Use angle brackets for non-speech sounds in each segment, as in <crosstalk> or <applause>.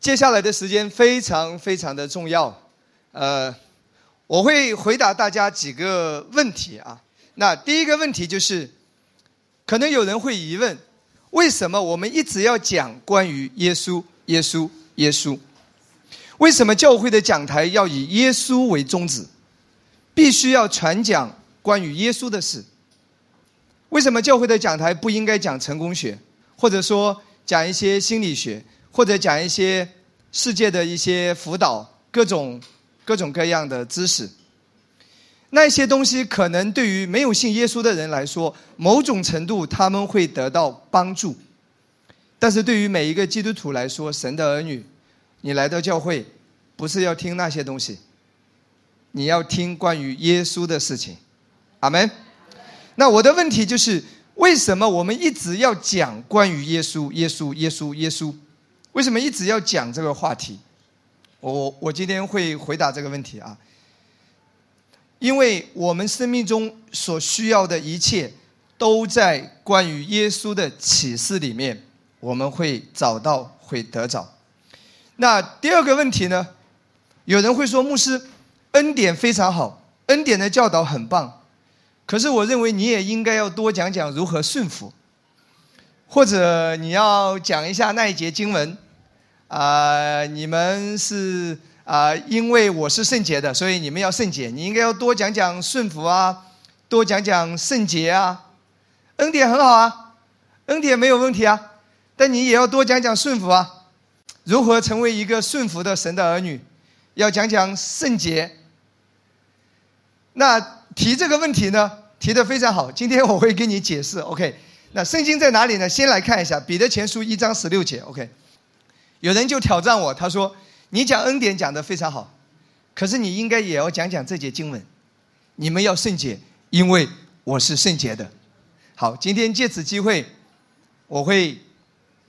接下来的时间非常非常的重要，呃，我会回答大家几个问题啊。那第一个问题就是，可能有人会疑问，为什么我们一直要讲关于耶稣、耶稣、耶稣？为什么教会的讲台要以耶稣为宗旨？必须要传讲关于耶稣的事？为什么教会的讲台不应该讲成功学，或者说讲一些心理学？或者讲一些世界的一些辅导，各种各种各样的知识，那些东西可能对于没有信耶稣的人来说，某种程度他们会得到帮助，但是对于每一个基督徒来说，神的儿女，你来到教会不是要听那些东西，你要听关于耶稣的事情，阿门。那我的问题就是，为什么我们一直要讲关于耶稣、耶稣、耶稣、耶稣？为什么一直要讲这个话题？我我今天会回答这个问题啊，因为我们生命中所需要的一切，都在关于耶稣的启示里面，我们会找到，会得着。那第二个问题呢？有人会说，牧师，恩典非常好，恩典的教导很棒，可是我认为你也应该要多讲讲如何顺服。或者你要讲一下那一节经文，啊，你们是啊，因为我是圣洁的，所以你们要圣洁。你应该要多讲讲顺服啊，多讲讲圣洁啊。恩典很好啊，恩典没有问题啊，但你也要多讲讲顺服啊。如何成为一个顺服的神的儿女？要讲讲圣洁。那提这个问题呢，提的非常好。今天我会给你解释，OK。那圣经在哪里呢？先来看一下《彼得前书》一章十六节。OK，有人就挑战我，他说：“你讲恩典讲的非常好，可是你应该也要讲讲这节经文。你们要圣洁，因为我是圣洁的。”好，今天借此机会，我会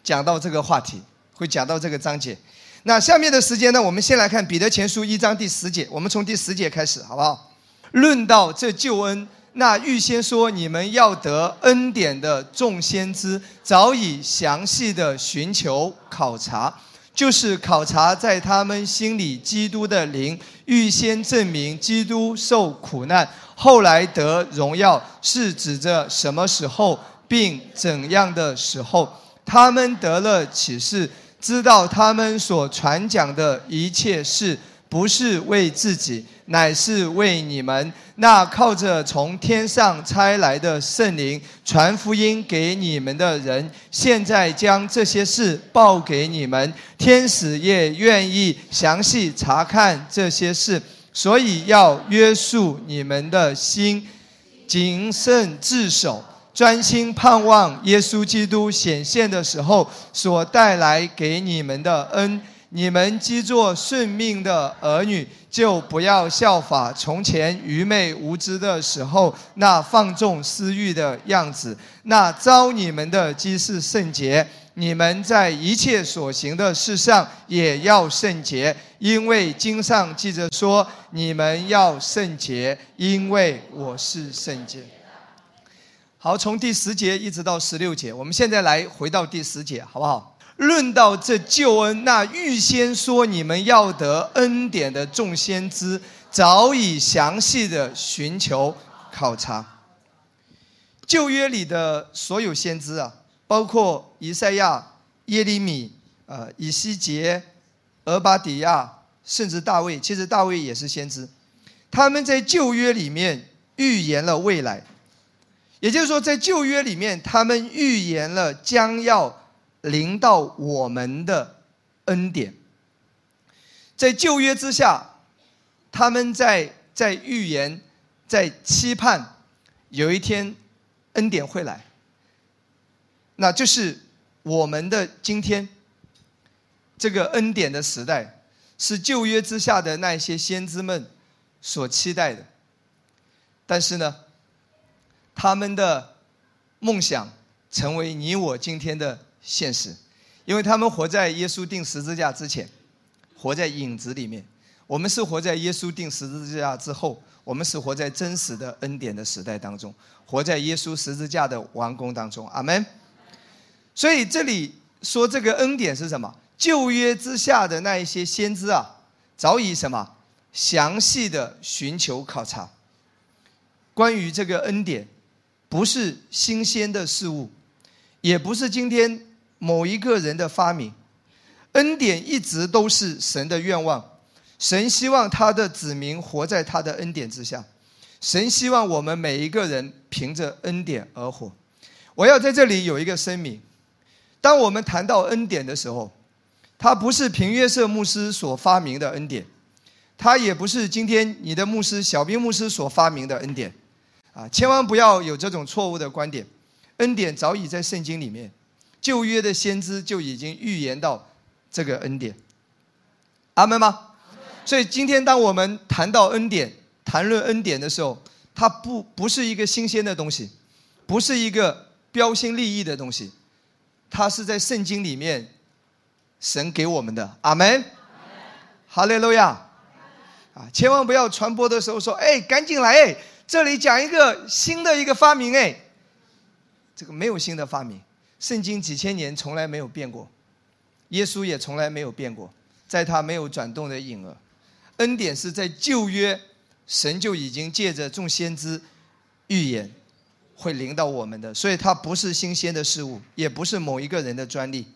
讲到这个话题，会讲到这个章节。那下面的时间呢，我们先来看《彼得前书》一章第十节。我们从第十节开始，好不好？论到这救恩。那预先说你们要得恩典的众先知，早已详细的寻求考察，就是考察在他们心里基督的灵，预先证明基督受苦难，后来得荣耀，是指着什么时候，并怎样的时候，他们得了启示，知道他们所传讲的一切事。不是为自己，乃是为你们。那靠着从天上差来的圣灵传福音给你们的人，现在将这些事报给你们。天使也愿意详细查看这些事，所以要约束你们的心，谨慎自守，专心盼望耶稣基督显现的时候所带来给你们的恩。你们既做顺命的儿女，就不要效法从前愚昧无知的时候那放纵私欲的样子。那招你们的既是圣洁，你们在一切所行的事上也要圣洁，因为经上记着说：你们要圣洁，因为我是圣洁。好，从第十节一直到十六节，我们现在来回到第十节，好不好？论到这救恩，那预先说你们要得恩典的众先知，早已详细的寻求考察。旧约里的所有先知啊，包括以赛亚、耶利米、呃以西结、俄巴底亚，甚至大卫，其实大卫也是先知。他们在旧约里面预言了未来，也就是说，在旧约里面，他们预言了将要。临到我们的恩典，在旧约之下，他们在在预言，在期盼有一天恩典会来。那就是我们的今天，这个恩典的时代，是旧约之下的那些先知们所期待的。但是呢，他们的梦想成为你我今天的。现实，因为他们活在耶稣钉十字架之前，活在影子里面；我们是活在耶稣钉十字架之后，我们是活在真实的恩典的时代当中，活在耶稣十字架的完工当中。阿门。所以这里说这个恩典是什么？旧约之下的那一些先知啊，早已什么详细的寻求考察。关于这个恩典，不是新鲜的事物，也不是今天某一个人的发明。恩典一直都是神的愿望，神希望他的子民活在他的恩典之下，神希望我们每一个人凭着恩典而活。我要在这里有一个声明：当我们谈到恩典的时候，它不是平约瑟牧师所发明的恩典，它也不是今天你的牧师小兵牧师所发明的恩典。啊，千万不要有这种错误的观点。恩典早已在圣经里面，旧约的先知就已经预言到这个恩典。阿门吗？所以今天当我们谈到恩典、谈论恩典的时候，它不不是一个新鲜的东西，不是一个标新立异的东西，它是在圣经里面神给我们的。阿门。哈利路亚。啊，千万不要传播的时候说：“哎，赶紧来！”哎。这里讲一个新的一个发明，哎，这个没有新的发明，圣经几千年从来没有变过，耶稣也从来没有变过，在他没有转动的影儿，恩典是在旧约，神就已经借着众先知预言会临到我们的，所以它不是新鲜的事物，也不是某一个人的专利。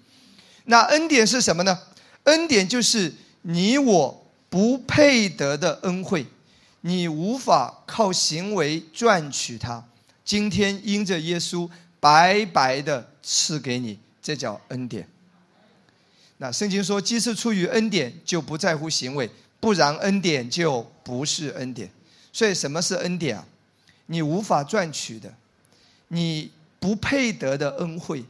那恩典是什么呢？恩典就是你我不配得的恩惠。你无法靠行为赚取它，今天因着耶稣白白的赐给你，这叫恩典。那圣经说，既是出于恩典，就不在乎行为，不然恩典就不是恩典。所以什么是恩典啊？你无法赚取的，你不配得的恩惠，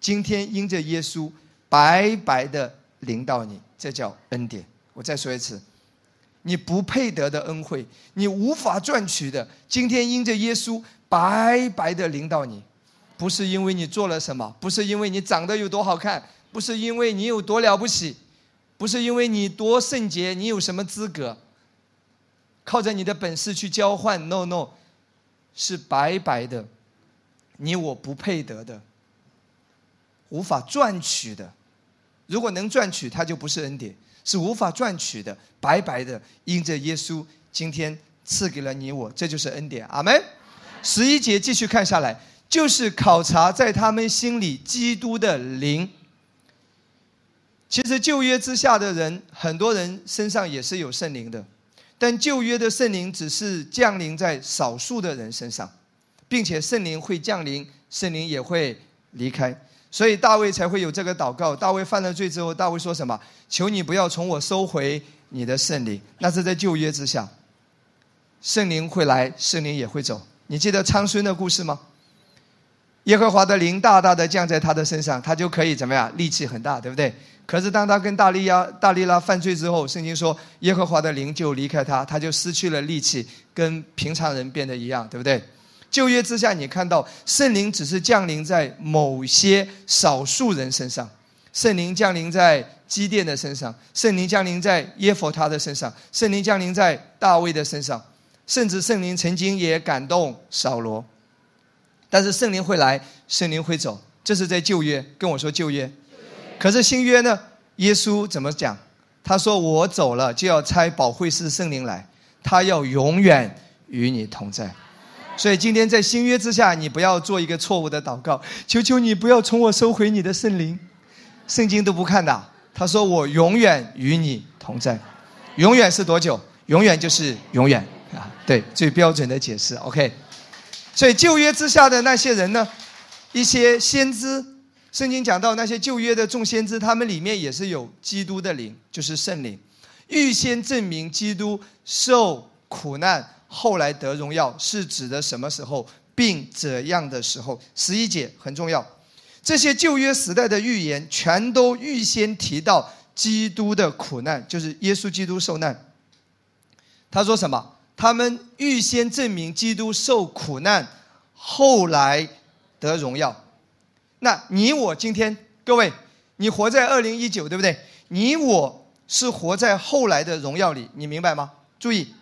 今天因着耶稣白白的临到你，这叫恩典。我再说一次。你不配得的恩惠，你无法赚取的。今天因着耶稣白白的临到你，不是因为你做了什么，不是因为你长得有多好看，不是因为你有多了不起，不是因为你多圣洁，你有什么资格，靠着你的本事去交换？No No，是白白的，你我不配得的，无法赚取的。如果能赚取，它就不是恩典。是无法赚取的，白白的，因着耶稣今天赐给了你我，这就是恩典。阿门。十一节继续看下来，就是考察在他们心里基督的灵。其实旧约之下的人，很多人身上也是有圣灵的，但旧约的圣灵只是降临在少数的人身上，并且圣灵会降临，圣灵也会离开。所以大卫才会有这个祷告。大卫犯了罪之后，大卫说什么？求你不要从我收回你的圣灵。那是在旧约之下，圣灵会来，圣灵也会走。你记得昌孙的故事吗？耶和华的灵大大的降在他的身上，他就可以怎么样？力气很大，对不对？可是当他跟大利亚、大利拉犯罪之后，圣经说耶和华的灵就离开他，他就失去了力气，跟平常人变得一样，对不对？旧约之下，你看到圣灵只是降临在某些少数人身上，圣灵降临在基甸的身上，圣灵降临在耶佛他的身上，圣灵降临在大卫的身上，甚至圣灵曾经也感动扫罗。但是圣灵会来，圣灵会走，这是在旧约跟我说旧约。可是新约呢？耶稣怎么讲？他说：“我走了，就要差保惠师圣灵来，他要永远与你同在。”所以今天在新约之下，你不要做一个错误的祷告，求求你不要从我收回你的圣灵，圣经都不看的。他说我永远与你同在，永远是多久？永远就是永远啊！对，最标准的解释。OK，所以旧约之下的那些人呢，一些先知，圣经讲到那些旧约的众先知，他们里面也是有基督的灵，就是圣灵，预先证明基督受苦难。后来得荣耀是指的什么时候，并怎样的时候？十一节很重要，这些旧约时代的预言全都预先提到基督的苦难，就是耶稣基督受难。他说什么？他们预先证明基督受苦难，后来得荣耀。那你我今天各位，你活在二零一九，对不对？你我是活在后来的荣耀里，你明白吗？注意。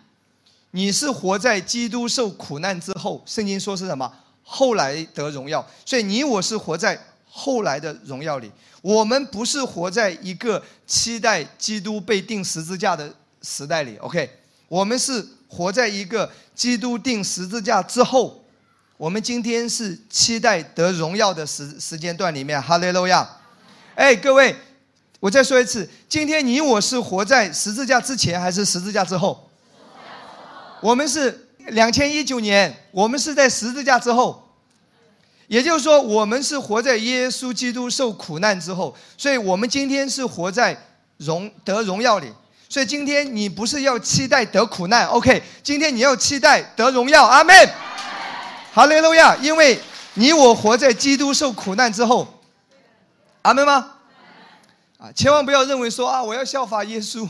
你是活在基督受苦难之后，圣经说是什么？后来得荣耀。所以你我是活在后来的荣耀里。我们不是活在一个期待基督被钉十字架的时代里，OK？我们是活在一个基督钉十字架之后，我们今天是期待得荣耀的时时间段里面。哈利路亚！哎，各位，我再说一次，今天你我是活在十字架之前还是十字架之后？我们是两千一九年，我们是在十字架之后。也就是说，我们是活在耶稣基督受苦难之后，所以我们今天是活在荣得荣耀里。所以今天你不是要期待得苦难，OK？今天你要期待得荣耀，阿门。哈利路亚！因为你我活在基督受苦难之后，阿门吗？啊，千万不要认为说啊，我要效法耶稣，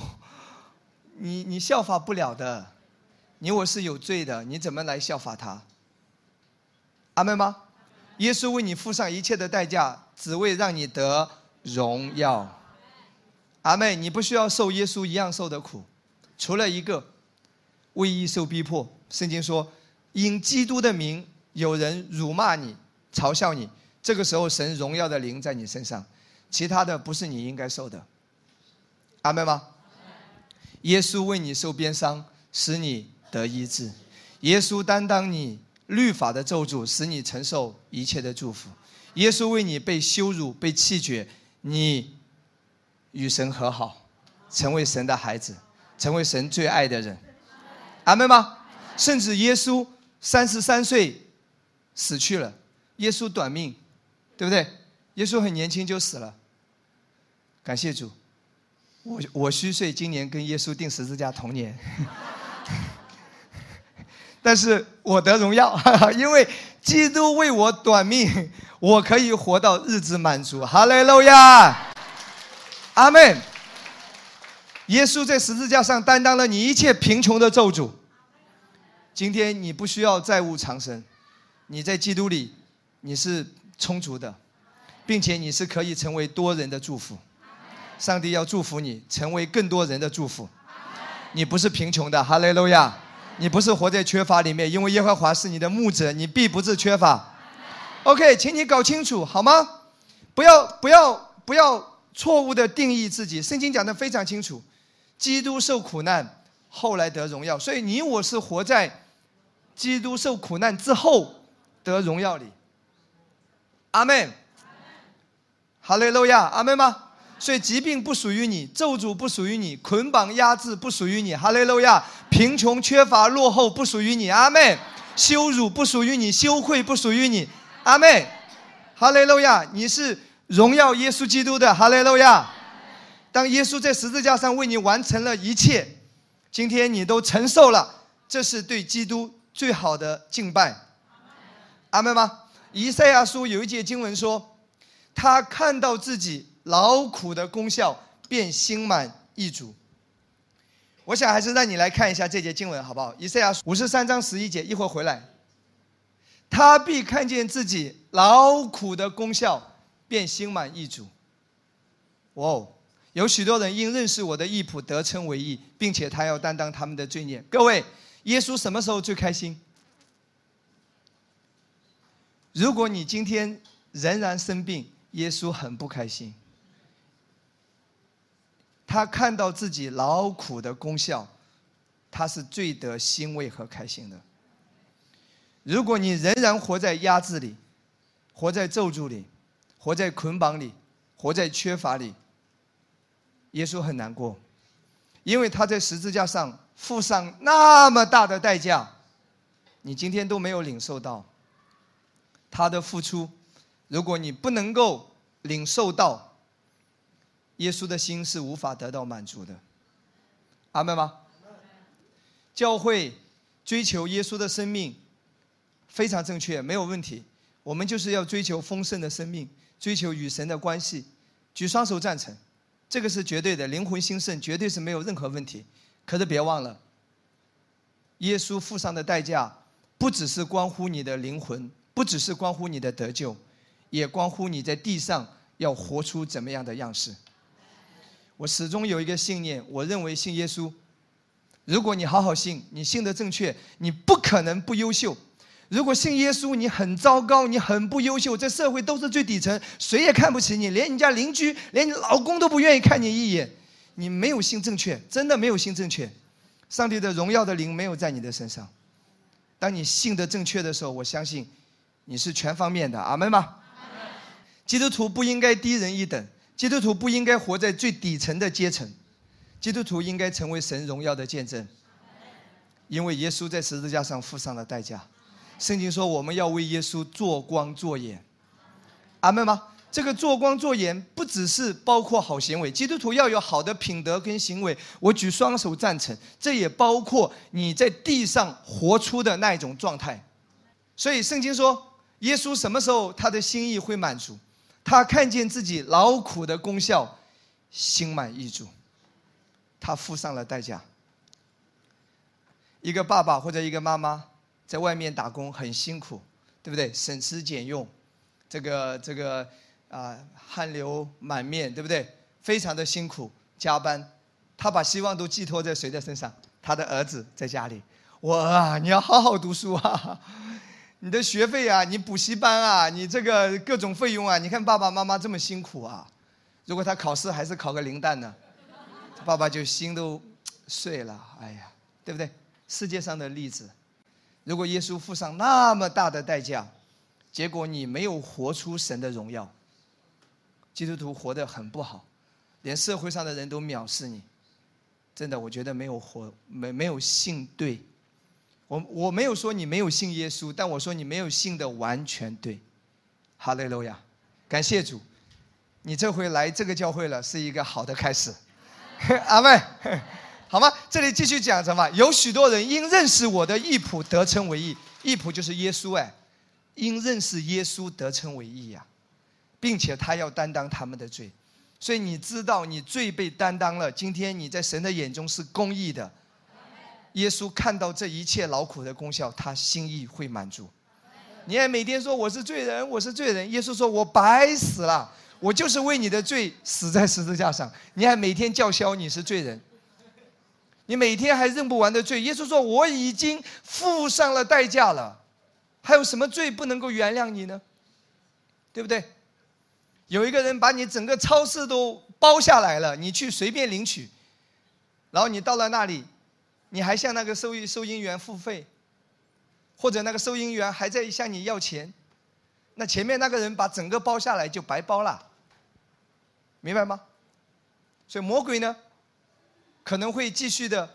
你你效法不了的，你我是有罪的，你怎么来效法他？阿门吗？耶稣为你付上一切的代价，只为让你得荣耀。阿妹，你不需要受耶稣一样受的苦，除了一个，为义受逼迫。圣经说，因基督的名，有人辱骂你、嘲笑你，这个时候神荣耀的灵在你身上，其他的不是你应该受的。阿妹吗？耶稣为你受鞭伤，使你得医治。耶稣担当你。律法的咒诅使你承受一切的祝福，耶稣为你被羞辱、被弃绝，你与神和好，成为神的孩子，成为神最爱的人，阿门吗？甚至耶稣三十三岁死去了，耶稣短命，对不对？耶稣很年轻就死了，感谢主，我我虚岁，今年跟耶稣定十字架同年。<laughs> 但是我得荣耀，<laughs> 因为基督为我短命，我可以活到日子满足。哈利路亚，阿门。耶稣在十字架上担当了你一切贫穷的咒诅。今天你不需要债务缠身，你在基督里你是充足的，并且你是可以成为多人的祝福。上帝要祝福你，成为更多人的祝福。你不是贫穷的，哈利路亚。你不是活在缺乏里面，因为耶和华是你的牧者，你必不是缺乏。OK，请你搞清楚好吗？不要不要不要错误的定义自己。圣经讲的非常清楚，基督受苦难，后来得荣耀。所以你我是活在基督受苦难之后得荣耀里。阿门。哈利路亚，阿门吗？所以疾病不属于你，咒诅不属于你，捆绑压制不属于你。哈利路亚！贫穷缺乏落后不属于你。阿妹，羞辱不属于你，羞愧不属于你。阿妹，哈利路亚！你是荣耀耶稣基督的。哈利路亚！当耶稣在十字架上为你完成了一切，今天你都承受了，这是对基督最好的敬拜。阿门吗？以赛亚书有一节经文说，他看到自己。劳苦的功效便心满意足。我想还是让你来看一下这节经文好不好？以赛亚五十三章十一节，一会儿回来，他必看见自己劳苦的功效，便心满意足。哇哦，有许多人因认识我的义仆得称为义，并且他要担当他们的罪孽。各位，耶稣什么时候最开心？如果你今天仍然生病，耶稣很不开心。他看到自己劳苦的功效，他是最得欣慰和开心的。如果你仍然活在压制里，活在咒诅里，活在捆绑里，活在缺乏里，耶稣很难过，因为他在十字架上付上那么大的代价，你今天都没有领受到他的付出。如果你不能够领受到，耶稣的心是无法得到满足的，阿门吗？教会追求耶稣的生命非常正确，没有问题。我们就是要追求丰盛的生命，追求与神的关系。举双手赞成，这个是绝对的，灵魂兴盛绝对是没有任何问题。可是别忘了，耶稣付上的代价不只是关乎你的灵魂，不只是关乎你的得救，也关乎你在地上要活出怎么样的样式。我始终有一个信念，我认为信耶稣，如果你好好信，你信的正确，你不可能不优秀；如果信耶稣，你很糟糕，你很不优秀，在社会都是最底层，谁也看不起你，连你家邻居，连你老公都不愿意看你一眼。你没有信正确，真的没有信正确，上帝的荣耀的灵没有在你的身上。当你信的正确的时候，我相信你是全方面的。阿门吗？基督徒不应该低人一等，基督徒不应该活在最底层的阶层，基督徒应该成为神荣耀的见证，因为耶稣在十字架上付上了代价。圣经说，我们要为耶稣做光做盐，阿门吗？这个做光做盐不只是包括好行为，基督徒要有好的品德跟行为，我举双手赞成。这也包括你在地上活出的那一种状态。所以圣经说，耶稣什么时候他的心意会满足？他看见自己劳苦的功效，心满意足，他付上了代价。一个爸爸或者一个妈妈。在外面打工很辛苦，对不对？省吃俭用，这个这个啊，汗流满面，对不对？非常的辛苦，加班。他把希望都寄托在谁的身上？他的儿子在家里。我啊，你要好好读书啊！<laughs> 你的学费啊，你补习班啊，你这个各种费用啊，你看爸爸妈妈这么辛苦啊。如果他考试还是考个零蛋呢，爸爸就心都碎了。哎呀，对不对？世界上的例子。如果耶稣付上那么大的代价，结果你没有活出神的荣耀，基督徒活得很不好，连社会上的人都藐视你，真的，我觉得没有活没没有信对，我我没有说你没有信耶稣，但我说你没有信的完全对，哈利路亚，感谢主，你这回来这个教会了是一个好的开始，<laughs> 阿妹。好吗？这里继续讲什么？有许多人因认识我的义仆得称为义，义仆就是耶稣哎，因认识耶稣得称为义呀，并且他要担当他们的罪，所以你知道你罪被担当了。今天你在神的眼中是公义的，耶稣看到这一切劳苦的功效，他心意会满足。你还每天说我是罪人，我是罪人，耶稣说我白死了，我就是为你的罪死在十字架上，你还每天叫嚣你是罪人。你每天还认不完的罪，耶稣说：“我已经付上了代价了，还有什么罪不能够原谅你呢？对不对？有一个人把你整个超市都包下来了，你去随便领取，然后你到了那里，你还向那个收收银员付费，或者那个收银员还在向你要钱，那前面那个人把整个包下来就白包了，明白吗？所以魔鬼呢？”可能会继续的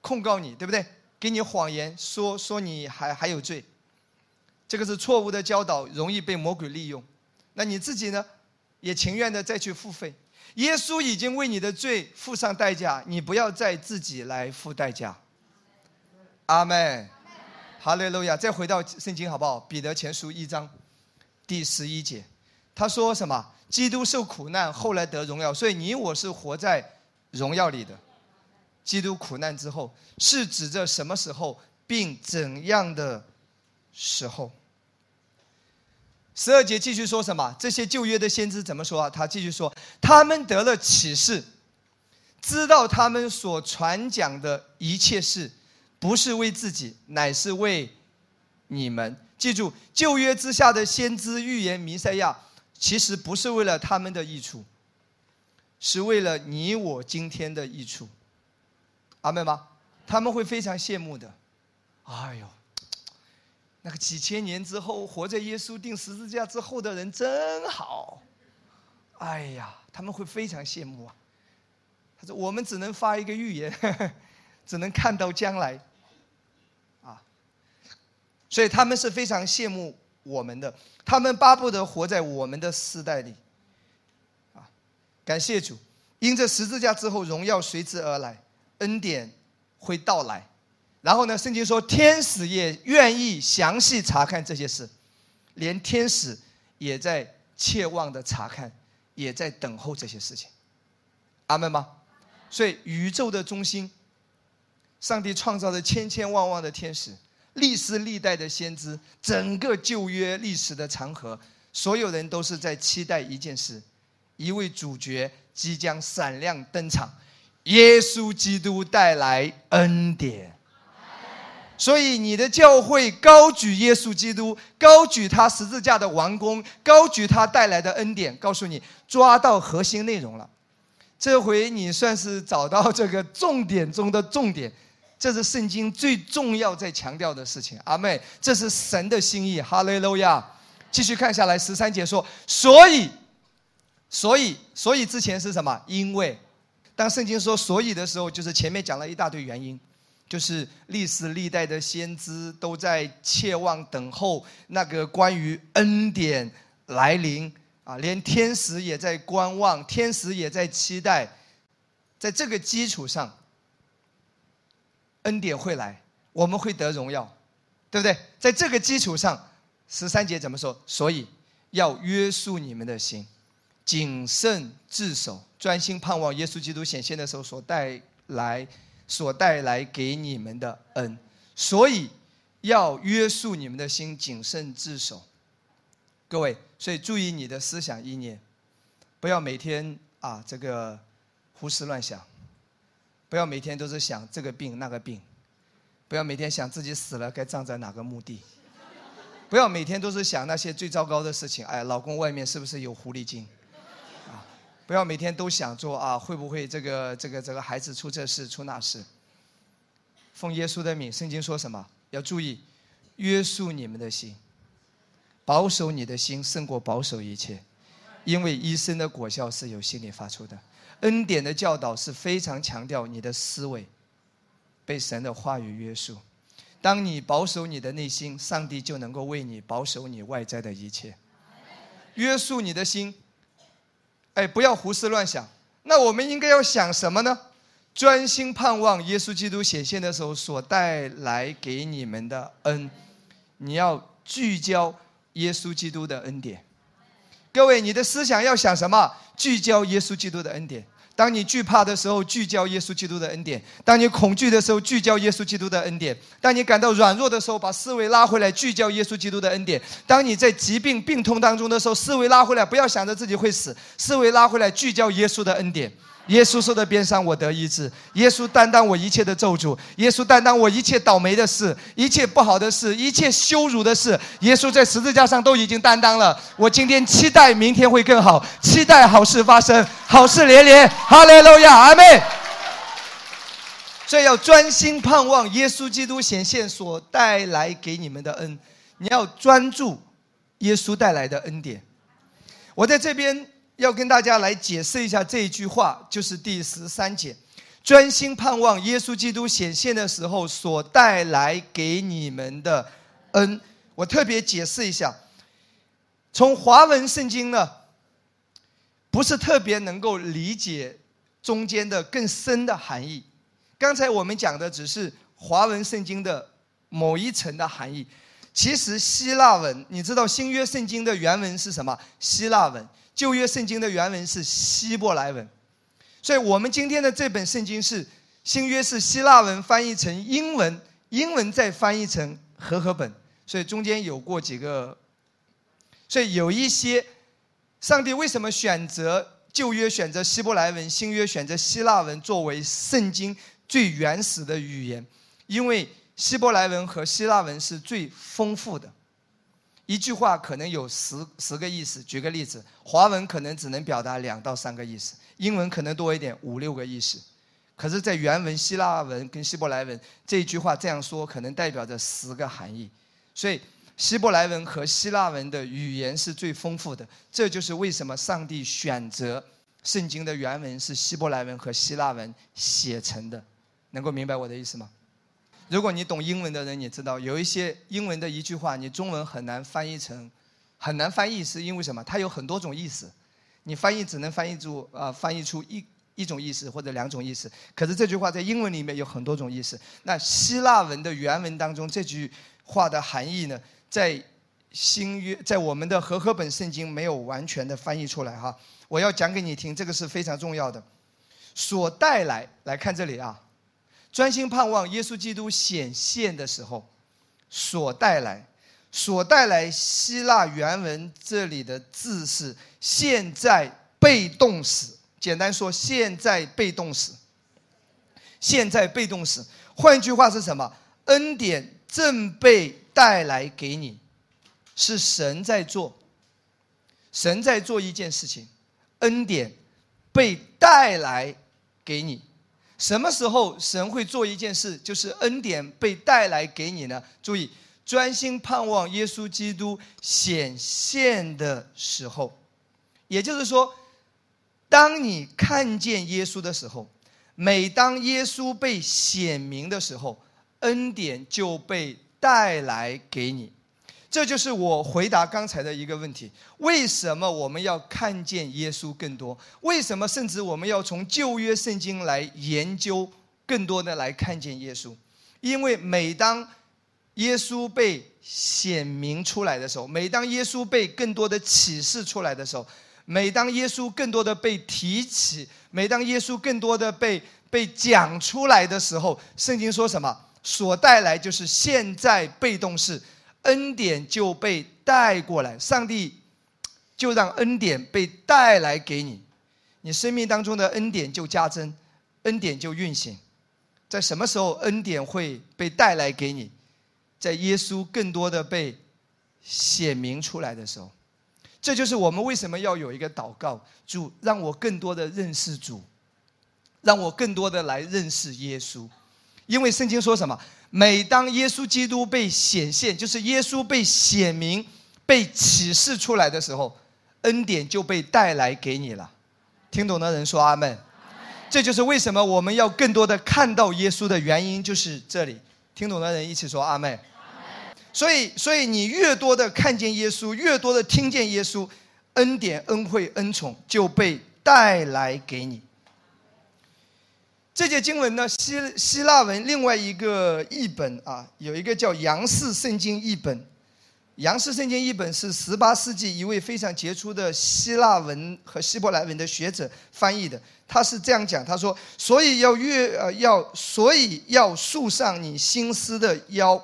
控告你，对不对？给你谎言，说说你还还有罪，这个是错误的教导，容易被魔鬼利用。那你自己呢，也情愿的再去付费。耶稣已经为你的罪付上代价，你不要再自己来付代价。阿门。哈利路亚。再回到圣经好不好？彼得前书一章第十一节，他说什么？基督受苦难，后来得荣耀，所以你我是活在荣耀里的。基督苦难之后，是指着什么时候，并怎样的时候？十二节继续说什么？这些旧约的先知怎么说啊？他继续说：他们得了启示，知道他们所传讲的一切事，不是为自己，乃是为你们。记住，旧约之下的先知预言弥赛亚，其实不是为了他们的益处，是为了你我今天的益处。阿妹吗？他们会非常羡慕的。哎呦，那个几千年之后活在耶稣钉十字架之后的人真好。哎呀，他们会非常羡慕啊。他说：“我们只能发一个预言，<laughs> 只能看到将来。”啊，所以他们是非常羡慕我们的，他们巴不得活在我们的时代里。啊，感谢主，因这十字架之后，荣耀随之而来。恩典会到来，然后呢？圣经说，天使也愿意详细查看这些事，连天使也在切望的查看，也在等候这些事情。阿门吗？所以，宇宙的中心，上帝创造了千千万万的天使，历史历代的先知，整个旧约历史的长河，所有人都是在期待一件事：一位主角即将闪亮登场。耶稣基督带来恩典，所以你的教会高举耶稣基督，高举他十字架的王宫，高举他带来的恩典。告诉你，抓到核心内容了。这回你算是找到这个重点中的重点。这是圣经最重要在强调的事情。阿妹，这是神的心意。哈利路亚。继续看下来，十三节说，所以，所以，所以之前是什么？因为，当圣经说所以的时候，就是前面讲了一大堆原因。就是历史历代的先知都在切望等候那个关于恩典来临啊，连天使也在观望，天使也在期待，在这个基础上，恩典会来，我们会得荣耀，对不对？在这个基础上，十三节怎么说？所以要约束你们的心，谨慎自守，专心盼望耶稣基督显现的时候所带来。所带来给你们的恩，所以要约束你们的心，谨慎自守。各位，所以注意你的思想意念，不要每天啊这个胡思乱想，不要每天都是想这个病那个病，不要每天想自己死了该葬在哪个墓地，不要每天都是想那些最糟糕的事情。哎，老公外面是不是有狐狸精？不要每天都想做啊，会不会这个这个这个孩子出这事出那事？奉耶稣的名，圣经说什么？要注意，约束你们的心，保守你的心胜过保守一切，因为医生的果效是由心里发出的。恩典的教导是非常强调你的思维被神的话语约束。当你保守你的内心，上帝就能够为你保守你外在的一切。约束你的心。哎，不要胡思乱想。那我们应该要想什么呢？专心盼望耶稣基督显现的时候所带来给你们的恩。你要聚焦耶稣基督的恩典。各位，你的思想要想什么？聚焦耶稣基督的恩典。当你惧怕的时候，聚焦耶稣基督的恩典；当你恐惧的时候，聚焦耶稣基督的恩典；当你感到软弱的时候，把思维拉回来，聚焦耶稣基督的恩典；当你在疾病病痛当中的时候，思维拉回来，不要想着自己会死，思维拉回来，聚焦耶稣的恩典。耶稣受的鞭伤，我得医治；耶稣担当我一切的咒诅；耶稣担当我一切倒霉的事、一切不好的事、一切羞辱的事。耶稣在十字架上都已经担当了。我今天期待明天会更好，期待好事发生，好事连连。哈利路亚，阿门。所以要专心盼望耶稣基督显现所带来给你们的恩，你要专注耶稣带来的恩典。我在这边。要跟大家来解释一下这一句话，就是第十三节，专心盼望耶稣基督显现的时候所带来给你们的恩。我特别解释一下，从华文圣经呢，不是特别能够理解中间的更深的含义。刚才我们讲的只是华文圣经的某一层的含义，其实希腊文，你知道新约圣经的原文是什么？希腊文。旧约圣经的原文是希伯来文，所以我们今天的这本圣经是新约是希腊文翻译成英文，英文再翻译成和合本，所以中间有过几个，所以有一些，上帝为什么选择旧约选择希伯来文，新约选择希腊文作为圣经最原始的语言？因为希伯来文和希腊文是最丰富的。一句话可能有十十个意思。举个例子，华文可能只能表达两到三个意思，英文可能多一点，五六个意思。可是，在原文希腊文跟希伯来文这一句话这样说，可能代表着十个含义。所以，希伯来文和希腊文的语言是最丰富的。这就是为什么上帝选择圣经的原文是希伯来文和希腊文写成的。能够明白我的意思吗？如果你懂英文的人，你知道有一些英文的一句话，你中文很难翻译成，很难翻译，是因为什么？它有很多种意思，你翻译只能翻译出啊，翻译出一一种意思或者两种意思。可是这句话在英文里面有很多种意思。那希腊文的原文当中，这句话的含义呢，在新约，在我们的和合本圣经没有完全的翻译出来哈。我要讲给你听，这个是非常重要的。所带来，来看这里啊。专心盼望耶稣基督显现的时候，所带来、所带来希腊原文这里的字是现在被动时，简单说，现在被动时。现在被动时，换句话是什么？恩典正被带来给你，是神在做，神在做一件事情，恩典被带来给你。什么时候神会做一件事，就是恩典被带来给你呢？注意，专心盼望耶稣基督显现的时候，也就是说，当你看见耶稣的时候，每当耶稣被显明的时候，恩典就被带来给你。这就是我回答刚才的一个问题：为什么我们要看见耶稣更多？为什么甚至我们要从旧约圣经来研究更多的来看见耶稣？因为每当耶稣被显明出来的时候，每当耶稣被更多的启示出来的时候，每当耶稣更多的被提起，每当耶稣更多的被被讲出来的时候，圣经说什么？所带来就是现在被动式。恩典就被带过来，上帝 <tsk> 就让恩典被带来给你，你生命当中的恩典就加增，恩典就运行。在什么时候恩典会被带来给你？在耶稣更多的被显明出来的时候，这就是我们为什么要有一个祷告：主让我更多的认识主，让我更多的来认识耶稣。因为圣经说什么？每当耶稣基督被显现，就是耶稣被显明、被启示出来的时候，恩典就被带来给你了。听懂的人说阿门。这就是为什么我们要更多的看到耶稣的原因，就是这里。听懂的人一起说阿门。所以，所以你越多的看见耶稣，越多的听见耶稣，恩典、恩惠、恩宠就被带来给你。这节经文呢，希希腊文另外一个译本啊，有一个叫杨氏圣经译本。杨氏圣经译本是十八世纪一位非常杰出的希腊文和希伯来文的学者翻译的。他是这样讲，他说：“所以要越呃要，所以要束上你心思的腰，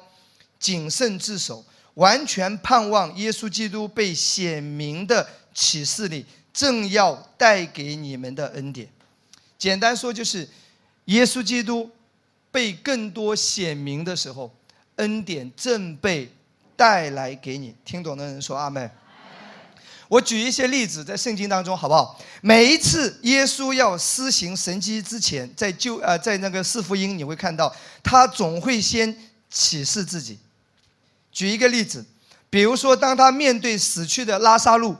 谨慎自守，完全盼望耶稣基督被显明的启示里，正要带给你们的恩典。简单说就是。”耶稣基督被更多显明的时候，恩典正被带来给你。听懂的人说阿门。我举一些例子，在圣经当中好不好？每一次耶稣要施行神迹之前，在旧呃在那个四福音你会看到，他总会先启示自己。举一个例子，比如说当他面对死去的拉萨路，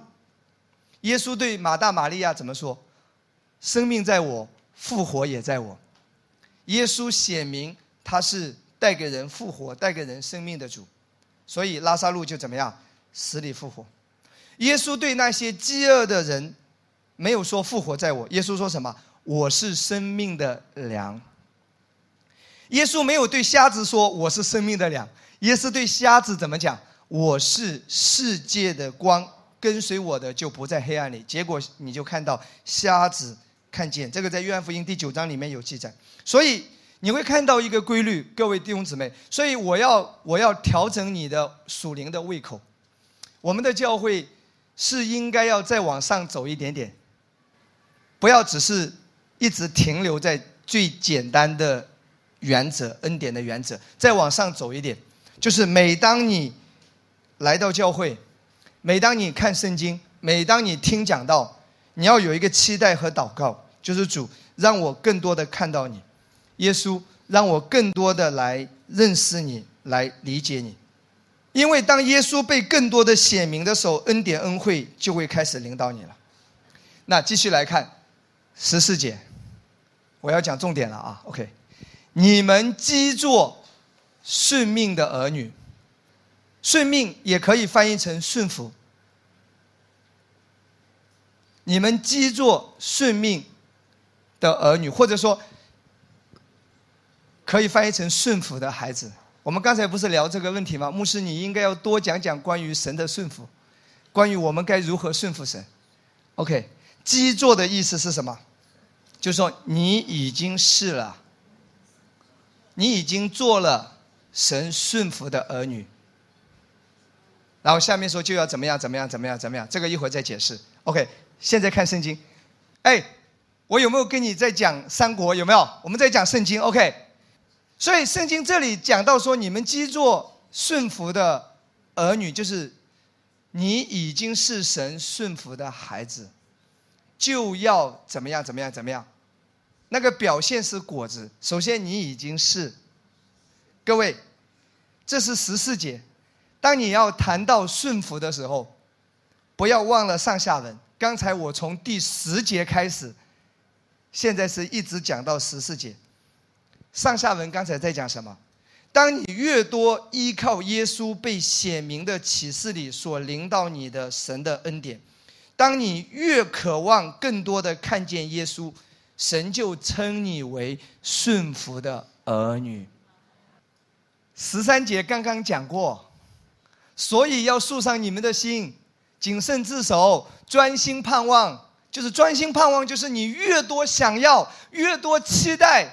耶稣对马大玛利亚怎么说？生命在我，复活也在我。耶稣显明他是带给人复活、带给人生命的主，所以拉萨路就怎么样死里复活。耶稣对那些饥饿的人没有说复活在我，耶稣说什么？我是生命的粮。耶稣没有对瞎子说我是生命的粮，耶稣对瞎子怎么讲？我是世界的光，跟随我的就不在黑暗里。结果你就看到瞎子。看见这个在约翰福音第九章里面有记载，所以你会看到一个规律，各位弟兄姊妹。所以我要我要调整你的属灵的胃口。我们的教会是应该要再往上走一点点，不要只是一直停留在最简单的原则、恩典的原则，再往上走一点。就是每当你来到教会，每当你看圣经，每当你听讲道，你要有一个期待和祷告。就是主让我更多的看到你，耶稣让我更多的来认识你，来理解你。因为当耶稣被更多的显明的时候，恩典恩惠就会开始领导你了。那继续来看十四节，我要讲重点了啊。OK，你们基作顺命的儿女，顺命也可以翻译成顺服。你们基作顺命。的儿女，或者说可以翻译成顺服的孩子。我们刚才不是聊这个问题吗？牧师，你应该要多讲讲关于神的顺服，关于我们该如何顺服神。OK，基座的意思是什么？就是说你已经是了，你已经做了神顺服的儿女。然后下面说就要怎么样怎么样怎么样怎么样，这个一会儿再解释。OK，现在看圣经，哎。我有没有跟你在讲三国？有没有？我们在讲圣经。OK，所以圣经这里讲到说，你们基作顺服的儿女，就是你已经是神顺服的孩子，就要怎么样怎么样怎么样。那个表现是果子。首先，你已经是各位，这是十四节。当你要谈到顺服的时候，不要忘了上下文。刚才我从第十节开始，现在是一直讲到十四节。上下文刚才在讲什么？当你越多依靠耶稣被显明的启示里所领导你的神的恩典，当你越渴望更多的看见耶稣，神就称你为顺服的儿女。十三节刚刚讲过，所以要束上你们的心，谨慎自守，专心盼望。就是专心盼望，就是你越多想要，越多期待。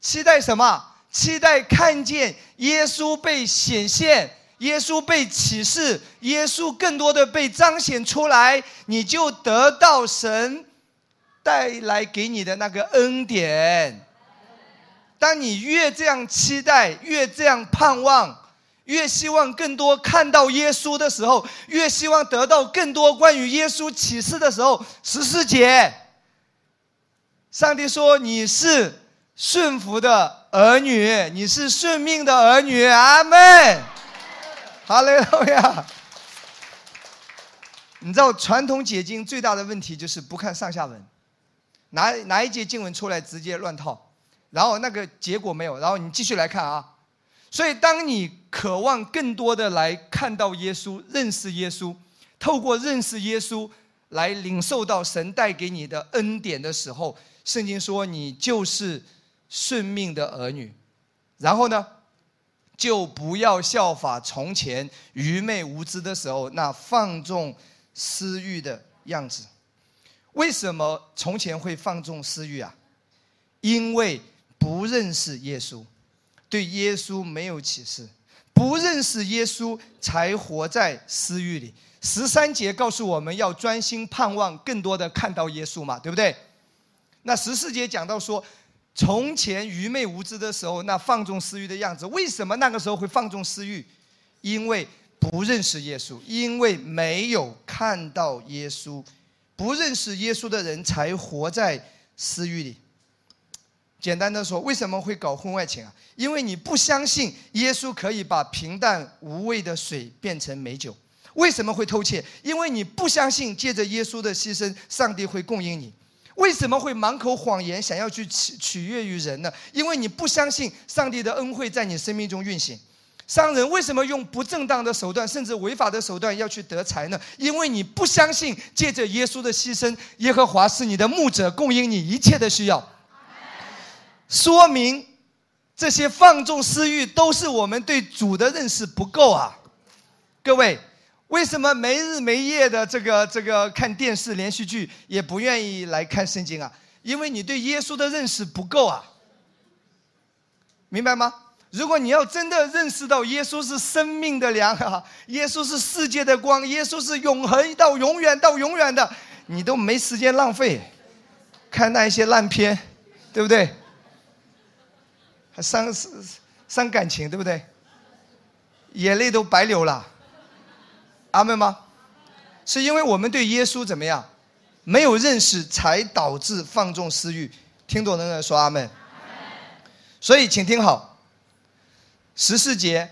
期待什么？期待看见耶稣被显现，耶稣被启示，耶稣更多的被彰显出来，你就得到神带来给你的那个恩典。当你越这样期待，越这样盼望，越希望更多看到耶稣的时候，越希望得到更多关于耶稣启示的时候，十四节，上帝说你是。顺服的儿女，你是顺命的儿女，阿门。哈利路亚。你知道传统解经最大的问题就是不看上下文，拿拿一节经文出来直接乱套，然后那个结果没有，然后你继续来看啊。所以当你渴望更多的来看到耶稣、认识耶稣，透过认识耶稣来领受到神带给你的恩典的时候，圣经说你就是。顺命的儿女，然后呢，就不要效法从前愚昧无知的时候那放纵私欲的样子。为什么从前会放纵私欲啊？因为不认识耶稣，对耶稣没有启示，不认识耶稣才活在私欲里。十三节告诉我们要专心盼望更多的看到耶稣嘛，对不对？那十四节讲到说。从前愚昧无知的时候，那放纵私欲的样子，为什么那个时候会放纵私欲？因为不认识耶稣，因为没有看到耶稣，不认识耶稣的人才活在私欲里。简单的说，为什么会搞婚外情啊？因为你不相信耶稣可以把平淡无味的水变成美酒。为什么会偷窃？因为你不相信借着耶稣的牺牲，上帝会供应你。为什么会满口谎言，想要去取取悦于人呢？因为你不相信上帝的恩惠在你生命中运行。商人为什么用不正当的手段，甚至违法的手段要去得财呢？因为你不相信借着耶稣的牺牲，耶和华是你的牧者，供应你一切的需要。说明这些放纵私欲，都是我们对主的认识不够啊，各位。为什么没日没夜的这个这个看电视连续剧也不愿意来看圣经啊？因为你对耶稣的认识不够啊，明白吗？如果你要真的认识到耶稣是生命的粮啊，<laughs> 耶稣是世界的光，耶稣是永恒到永远到永远的，你都没时间浪费看那一些烂片，对不对？伤伤感情，对不对？眼泪都白流了。阿门吗？是因为我们对耶稣怎么样，没有认识，才导致放纵私欲。听懂的人说阿门。所以，请听好，十四节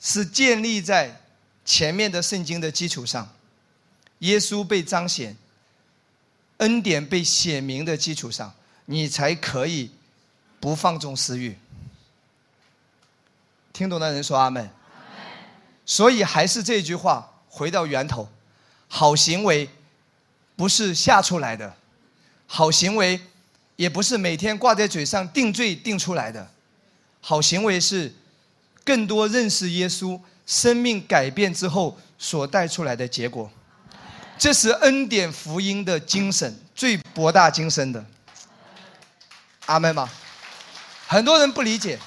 是建立在前面的圣经的基础上，耶稣被彰显，恩典被显明的基础上，你才可以不放纵私欲。听懂的人说阿门。所以还是这句话，回到源头，好行为不是吓出来的，好行为也不是每天挂在嘴上定罪定出来的，好行为是更多认识耶稣，生命改变之后所带出来的结果。这是恩典福音的精神，最博大精深的。阿门吗？很多人不理解，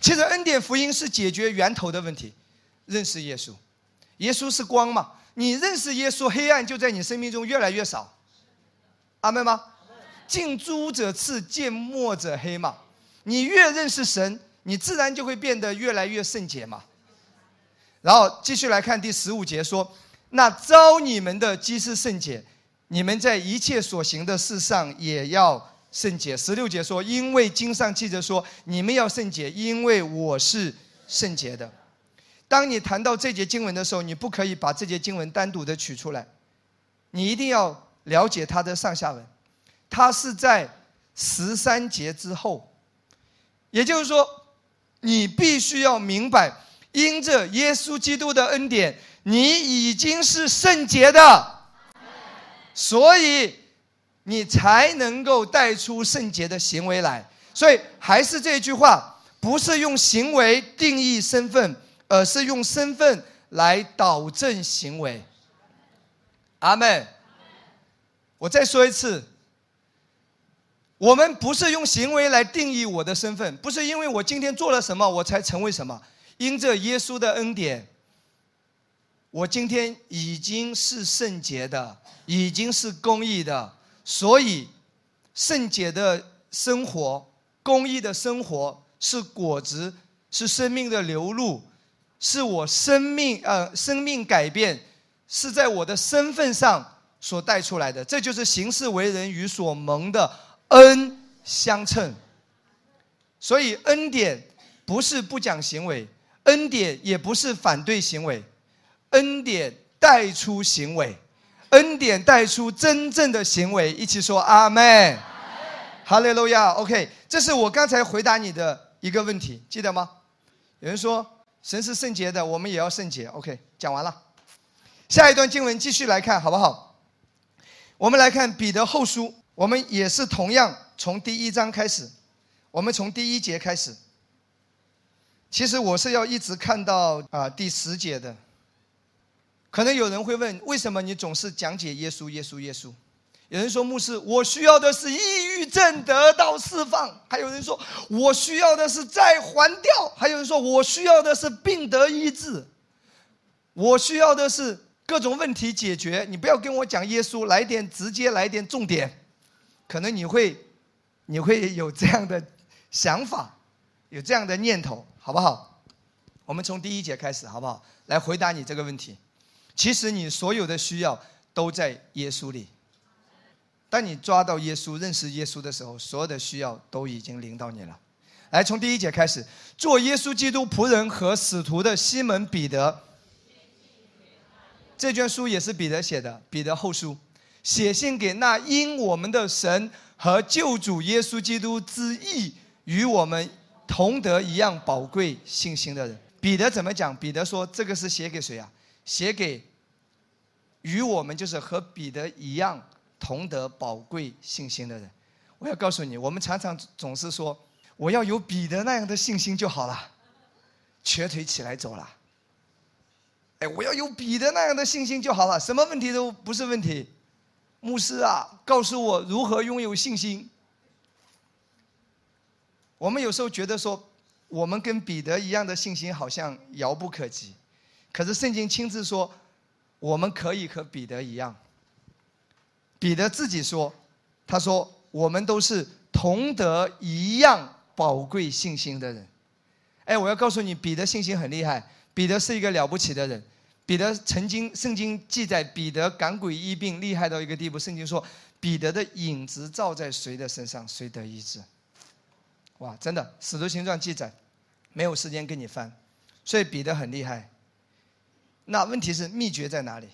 其实恩典福音是解决源头的问题。认识耶稣，耶稣是光嘛？你认识耶稣，黑暗就在你生命中越来越少。阿门吗？近朱者赤，近墨者黑嘛。你越认识神，你自然就会变得越来越圣洁嘛。然后继续来看第十五节说：“那招你们的既是圣洁，你们在一切所行的事上也要圣洁。”十六节说：“因为经上记着说，你们要圣洁，因为我是圣洁的。”当你谈到这节经文的时候，你不可以把这节经文单独的取出来，你一定要了解它的上下文。它是在十三节之后，也就是说，你必须要明白。因着耶稣基督的恩典，你已经是圣洁的，所以你才能够带出圣洁的行为来。所以还是这句话，不是用行为定义身份，而是用身份来导正行为。阿门。我再说一次，我们不是用行为来定义我的身份，不是因为我今天做了什么，我才成为什么。因着耶稣的恩典，我今天已经是圣洁的，已经是公义的，所以圣洁的生活、公益的生活是果子，是生命的流露，是我生命呃生命改变，是在我的身份上所带出来的。这就是行事为人与所蒙的恩相称。所以恩典不是不讲行为。恩典也不是反对行为，恩典带出行为，恩典带出真正的行为。一起说阿门，哈利路亚。OK，这是我刚才回答你的一个问题，记得吗？有人说神是圣洁的，我们也要圣洁。OK，讲完了，下一段经文继续来看，好不好？我们来看彼得后书，我们也是同样从第一章开始，我们从第一节开始。其实我是要一直看到啊第十节的。可能有人会问，为什么你总是讲解耶稣、耶稣、耶稣？有人说牧师，我需要的是抑郁症得到释放；还有人说我需要的是再还掉；还有人说我需要的是病得医治；我需要的是各种问题解决。你不要跟我讲耶稣，来点直接，来点重点。可能你会，你会有这样的想法，有这样的念头。好不好？我们从第一节开始，好不好？来回答你这个问题。其实你所有的需要都在耶稣里。当你抓到耶稣、认识耶稣的时候，所有的需要都已经临到你了。来，从第一节开始，做耶稣基督仆人和使徒的西门彼得。这卷书也是彼得写的，彼得后书，写信给那因我们的神和救主耶稣基督之意与我们。同德一样宝贵信心的人，彼得怎么讲？彼得说：“这个是写给谁啊？写给与我们就是和彼得一样同德宝贵信心的人。”我要告诉你，我们常常总是说：“我要有彼得那样的信心就好了，瘸腿起来走了。”哎，我要有彼得那样的信心就好了，什么问题都不是问题。牧师啊，告诉我如何拥有信心。我们有时候觉得说，我们跟彼得一样的信心好像遥不可及，可是圣经亲自说，我们可以和彼得一样。彼得自己说，他说我们都是同得一样宝贵信心的人。哎，我要告诉你，彼得信心很厉害，彼得是一个了不起的人。彼得曾经，圣经记载彼得赶鬼医病厉害到一个地步，圣经说彼得的影子照在谁的身上，谁得医治。哇，真的，《使徒行传》记载，没有时间跟你翻，所以彼得很厉害。那问题是秘诀在哪里？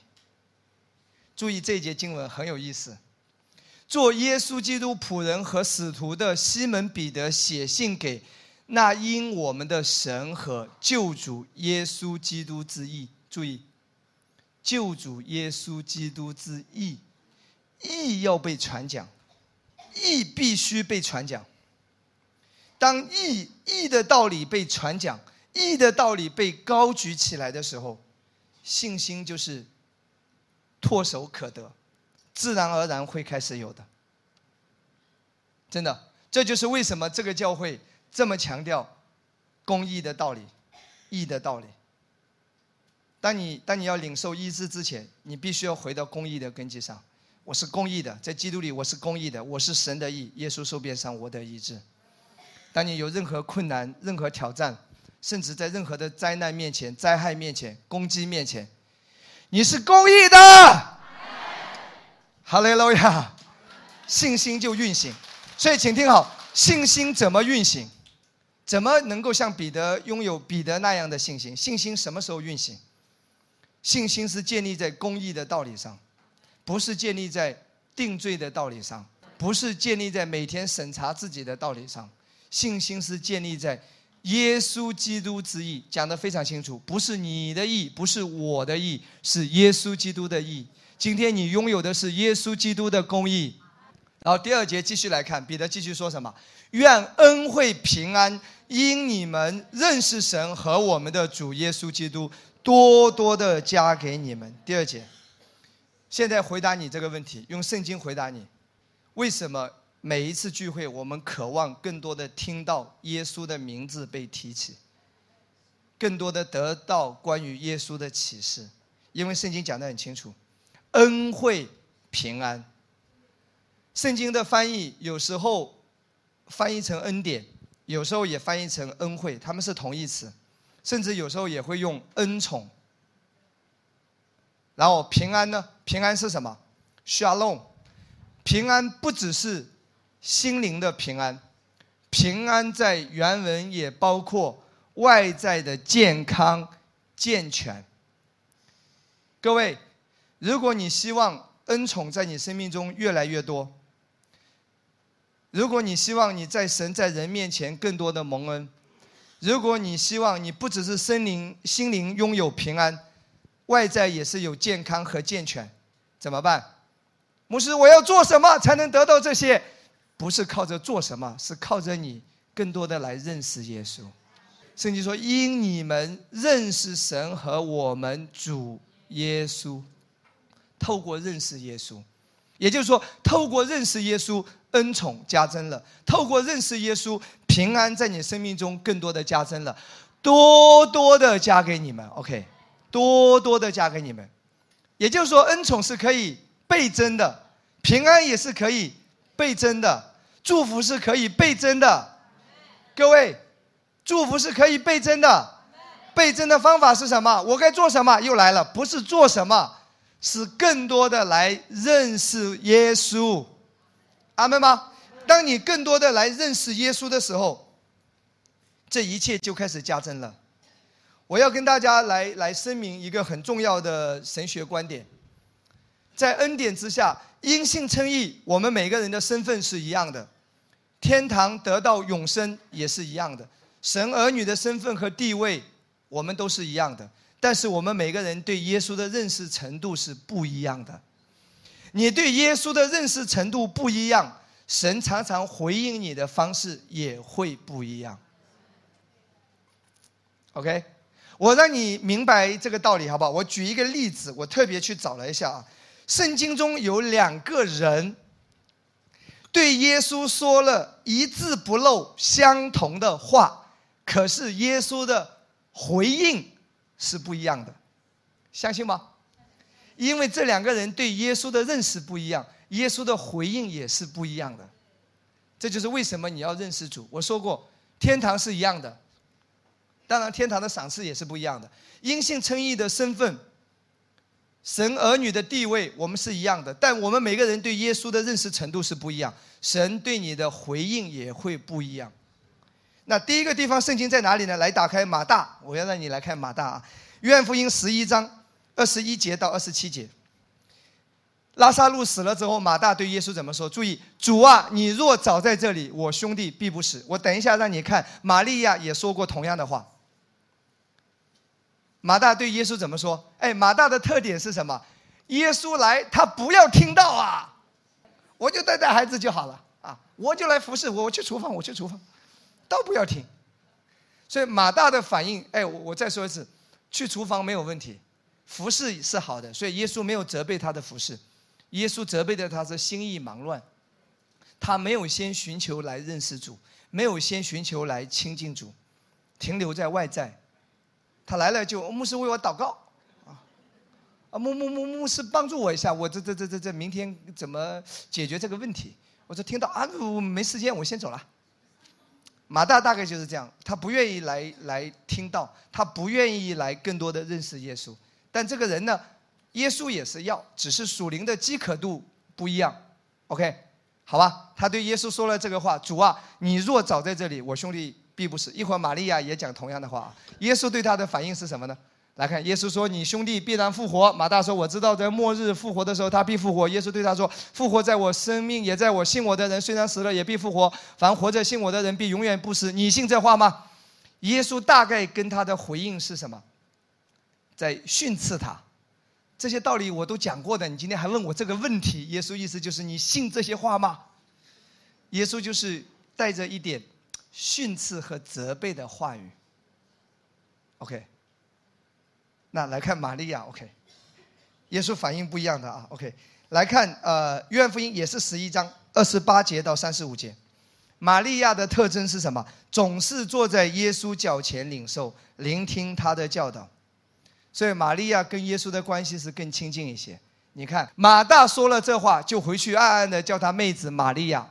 注意这一节经文很有意思。做耶稣基督仆人和使徒的西门彼得写信给那因我们的神和救主耶稣基督之意。注意，救主耶稣基督之意，意要被传讲，意必须被传讲。当义义的道理被传讲，义的道理被高举起来的时候，信心就是唾手可得，自然而然会开始有的。真的，这就是为什么这个教会这么强调公义的道理、义的道理。当你当你要领受医治之前，你必须要回到公义的根基上。我是公义的，在基督里我是公义的，我是神的义，耶稣受鞭伤，我的医治。当你有任何困难、任何挑战，甚至在任何的灾难面前、灾害面前、攻击面前，你是公义的。哈利路亚，信心就运行。所以，请听好，信心怎么运行？怎么能够像彼得拥有彼得那样的信心？信心什么时候运行？信心是建立在公义的道理上，不是建立在定罪的道理上，不是建立在每天审查自己的道理上。信心是建立在耶稣基督之意，讲得非常清楚，不是你的意，不是我的意，是耶稣基督的意。今天你拥有的是耶稣基督的公义。然后第二节继续来看，彼得继续说什么？愿恩惠平安因你们认识神和我们的主耶稣基督多多的加给你们。第二节，现在回答你这个问题，用圣经回答你：为什么每一次聚会我们渴望更多的听到耶稣的名字被提起，更多的得到关于耶稣的启示？因为圣经讲得很清楚，恩惠平安。圣经的翻译有时候翻译成恩典，有时候也翻译成恩惠，他们是同义词，甚至有时候也会用恩宠。然后平安呢？平安是什么？Shalom。平安不只是心灵的平安，平安在原文也包括外在的健康健全。各位，如果你希望恩宠在你生命中越来越多，如果你希望你在神在人面前更多的蒙恩，如果你希望你不只是心灵心灵拥有平安，外在也是有健康和健全，怎么办？牧师，我要做什么才能得到这些？不是靠着做什么，是靠着你更多的来认识耶稣。圣经说：“因你们认识神和我们主耶稣，透过认识耶稣，也就是说，透过认识耶稣。”恩宠加增了，透过认识耶稣，平安在你生命中更多的加增了，多多的加给你们，OK，多多的加给你们。也就是说，恩宠是可以倍增的，平安也是可以倍增的，祝福是可以倍增的。各位，祝福是可以倍增的，倍增的方法是什么？我该做什么？又来了，不是做什么，是更多的来认识耶稣。阿门吗？当你更多的来认识耶稣的时候，这一切就开始加增了。我要跟大家来来声明一个很重要的神学观点：在恩典之下，因信称义，我们每个人的身份是一样的；天堂得到永生也是一样的；神儿女的身份和地位，我们都是一样的。但是我们每个人对耶稣的认识程度是不一样的。你对耶稣的认识程度不一样，神常常回应你的方式也会不一样。OK，我让你明白这个道理好不好？我举一个例子，我特别去找了一下啊，圣经中有两个人对耶稣说了一字不漏相同的话，可是耶稣的回应是不一样的，相信吗？因为这两个人对耶稣的认识不一样，耶稣的回应也是不一样的。这就是为什么你要认识主。我说过，天堂是一样的，当然天堂的赏赐也是不一样的。因信称义的身份，神儿女的地位，我们是一样的，但我们每个人对耶稣的认识程度是不一样，神对你的回应也会不一样。那第一个地方圣经在哪里呢？来打开马大，我要让你来看马大啊，约翰福音十一章。二十一节到二十七节，拉萨路死了之后，马大对耶稣怎么说？注意，主啊，你若早在这里，我兄弟必不死。我等一下让你看，玛利亚也说过同样的话。马大对耶稣怎么说？哎，马大的特点是什么？耶稣来，他不要听到啊，我就带带孩子就好了啊，我就来服侍，我去厨房，我去厨房，都不要听。所以马大的反应，哎，我我再说一次，去厨房没有问题。服侍是好的，所以耶稣没有责备他的服侍，耶稣责备的他是心意忙乱，他没有先寻求来认识主，没有先寻求来亲近主，停留在外在，他来了就牧师为我祷告，啊，牧牧牧牧师帮助我一下，我这这这这这明天怎么解决这个问题？我说听到啊，我没时间，我先走了。马大大概就是这样，他不愿意来来听到，他不愿意来更多的认识耶稣。但这个人呢，耶稣也是要，只是属灵的饥渴度不一样。OK，好吧，他对耶稣说了这个话：“主啊，你若早在这里，我兄弟必不死。”一会儿玛利亚也讲同样的话。耶稣对他的反应是什么呢？来看，耶稣说：“你兄弟必然复活。”马大说：“我知道，在末日复活的时候，他必复活。”耶稣对他说：“复活在我生命，也在我信我的人。虽然死了，也必复活。凡活着信我的人，必永远不死。你信这话吗？”耶稣大概跟他的回应是什么？在训斥他。这些道理我都讲过的，你今天还问我这个问题？耶稣意思就是你信这些话吗？耶稣就是带着一点训斥和责备的话语。OK。那来看玛利亚，OK，耶稣反应不一样的啊，OK，来看呃，约翰福音也是十一章二十八节到三十五节，玛利亚的特征是什么？总是坐在耶稣脚前领受、聆听他的教导，所以玛利亚跟耶稣的关系是更亲近一些。你看马大说了这话，就回去暗暗的叫他妹子玛利亚，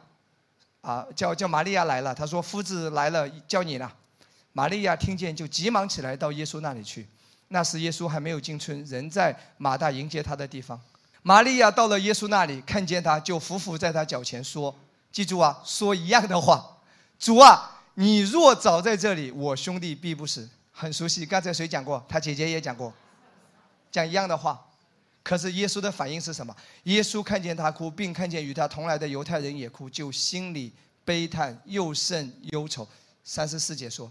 啊，叫叫玛利亚来了，他说夫子来了，叫你了。玛利亚听见就急忙起来到耶稣那里去。那时耶稣还没有进村，人在马大迎接他的地方。玛利亚到了耶稣那里，看见他就伏伏在他脚前说：“记住啊，说一样的话，主啊，你若早在这里，我兄弟必不死。”很熟悉，刚才谁讲过？他姐姐也讲过，讲一样的话。可是耶稣的反应是什么？耶稣看见他哭，并看见与他同来的犹太人也哭，就心里悲叹又甚忧愁。三十四节说。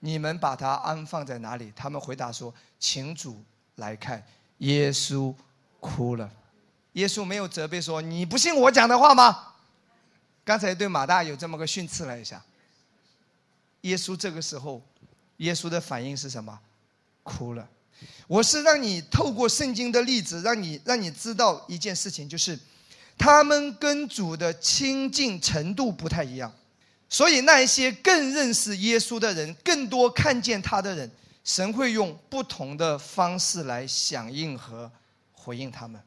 你们把他安放在哪里？他们回答说：“请主来看。”耶稣哭了。耶稣没有责备说：“你不信我讲的话吗？”刚才对马大有这么个训斥了一下。耶稣这个时候，耶稣的反应是什么？哭了。我是让你透过圣经的例子，让你让你知道一件事情，就是他们跟主的亲近程度不太一样。所以，那一些更认识耶稣的人，更多看见他的人，神会用不同的方式来响应和回应他们。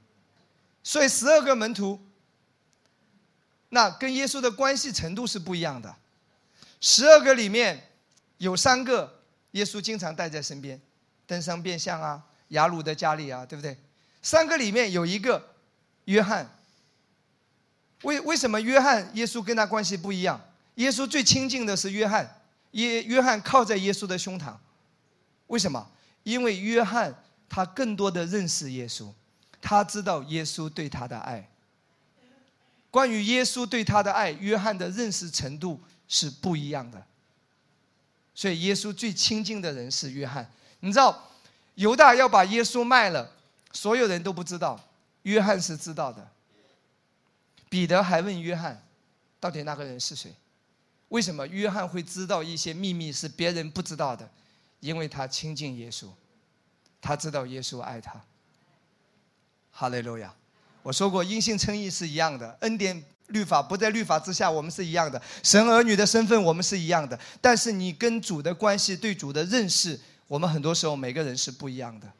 所以，十二个门徒，那跟耶稣的关系程度是不一样的。十二个里面有三个，耶稣经常带在身边，登山变相啊，雅鲁的家里啊，对不对？三个里面有一个约翰。为为什么约翰耶稣跟他关系不一样？耶稣最亲近的是约翰，耶约翰靠在耶稣的胸膛，为什么？因为约翰他更多的认识耶稣，他知道耶稣对他的爱。关于耶稣对他的爱，约翰的认识程度是不一样的。所以耶稣最亲近的人是约翰。你知道，犹大要把耶稣卖了，所有人都不知道，约翰是知道的。彼得还问约翰，到底那个人是谁？为什么约翰会知道一些秘密是别人不知道的？因为他亲近耶稣，他知道耶稣爱他。哈利路亚！我说过，因信称义是一样的，恩典律法不在律法之下，我们是一样的。神儿女的身份我们是一样的，但是你跟主的关系、对主的认识，我们很多时候每个人是不一样的。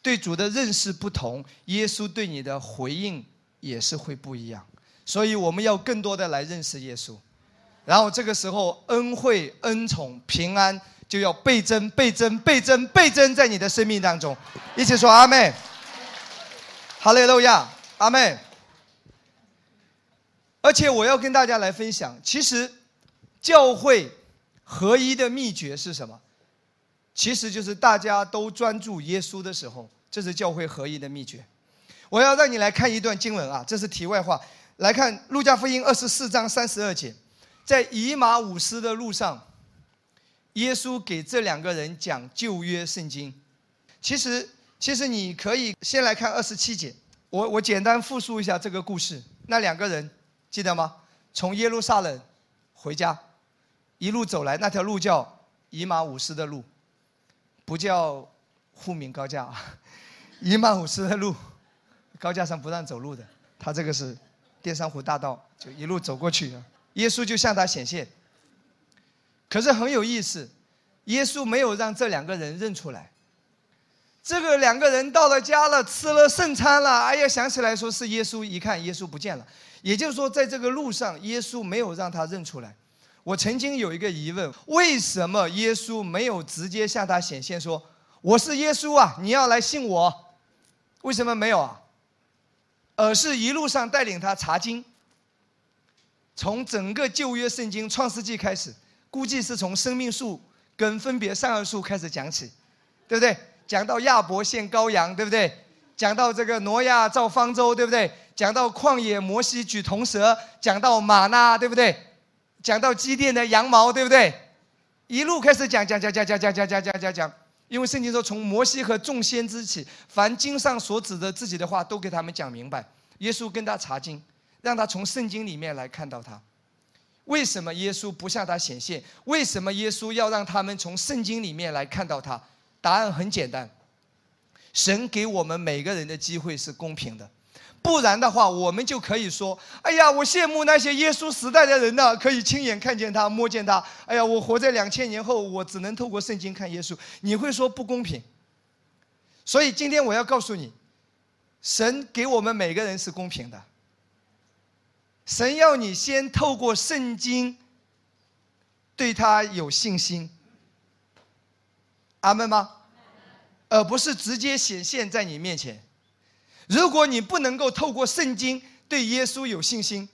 对主的认识不同，耶稣对你的回应也是会不一样。所以我们要更多的来认识耶稣。然后这个时候，恩惠、恩宠、平安就要倍增、倍增、倍增、倍增在你的生命当中。一起说阿妹，哈利路亚，阿妹。而且我要跟大家来分享，其实教会合一的秘诀是什么？其实就是大家都专注耶稣的时候，这是教会合一的秘诀。我要让你来看一段经文啊，这是题外话。来看路加福音二十四章三十二节。在以马五斯的路上，耶稣给这两个人讲旧约圣经。其实，其实你可以先来看二十七节。我我简单复述一下这个故事。那两个人记得吗？从耶路撒冷回家，一路走来，那条路叫以马五斯的路，不叫沪闵高架。<laughs> 以马五斯的路，高架上不让走路的。他这个是淀山湖大道，就一路走过去。耶稣就向他显现，可是很有意思，耶稣没有让这两个人认出来。这个两个人到了家了，吃了圣餐了，哎呀，想起来说是耶稣，一看耶稣不见了。也就是说，在这个路上，耶稣没有让他认出来。我曾经有一个疑问：为什么耶稣没有直接向他显现，说我是耶稣啊，你要来信我？为什么没有啊？而是一路上带领他查经，从整个旧约圣经创世纪开始，估计是从生命树跟分别善恶树开始讲起，对不对？讲到亚伯献羔羊，对不对？讲到这个挪亚造方舟，对不对？讲到旷野摩西举铜蛇，讲到马纳，对不对？讲到机电的羊毛，对不对？一路开始讲讲讲讲讲讲讲讲讲讲讲，因为圣经说从摩西和众先知起，凡经上所指的自己的话，都给他们讲明白。耶稣跟他查经，让他从圣经里面来看到他。为什么耶稣不向他显现？为什么耶稣要让他们从圣经里面来看到他？答案很简单，神给我们每个人的机会是公平的，不然的话，我们就可以说：“哎呀，我羡慕那些耶稣时代的人呢，可以亲眼看见他，摸见他。”哎呀，我活在两千年后，我只能透过圣经看耶稣。你会说不公平？所以今天我要告诉你，神给我们每个人是公平的。神要你先透过圣经对他有信心。阿门吗？而不是直接显现在你面前。如果你不能够透过圣经对耶稣有信心，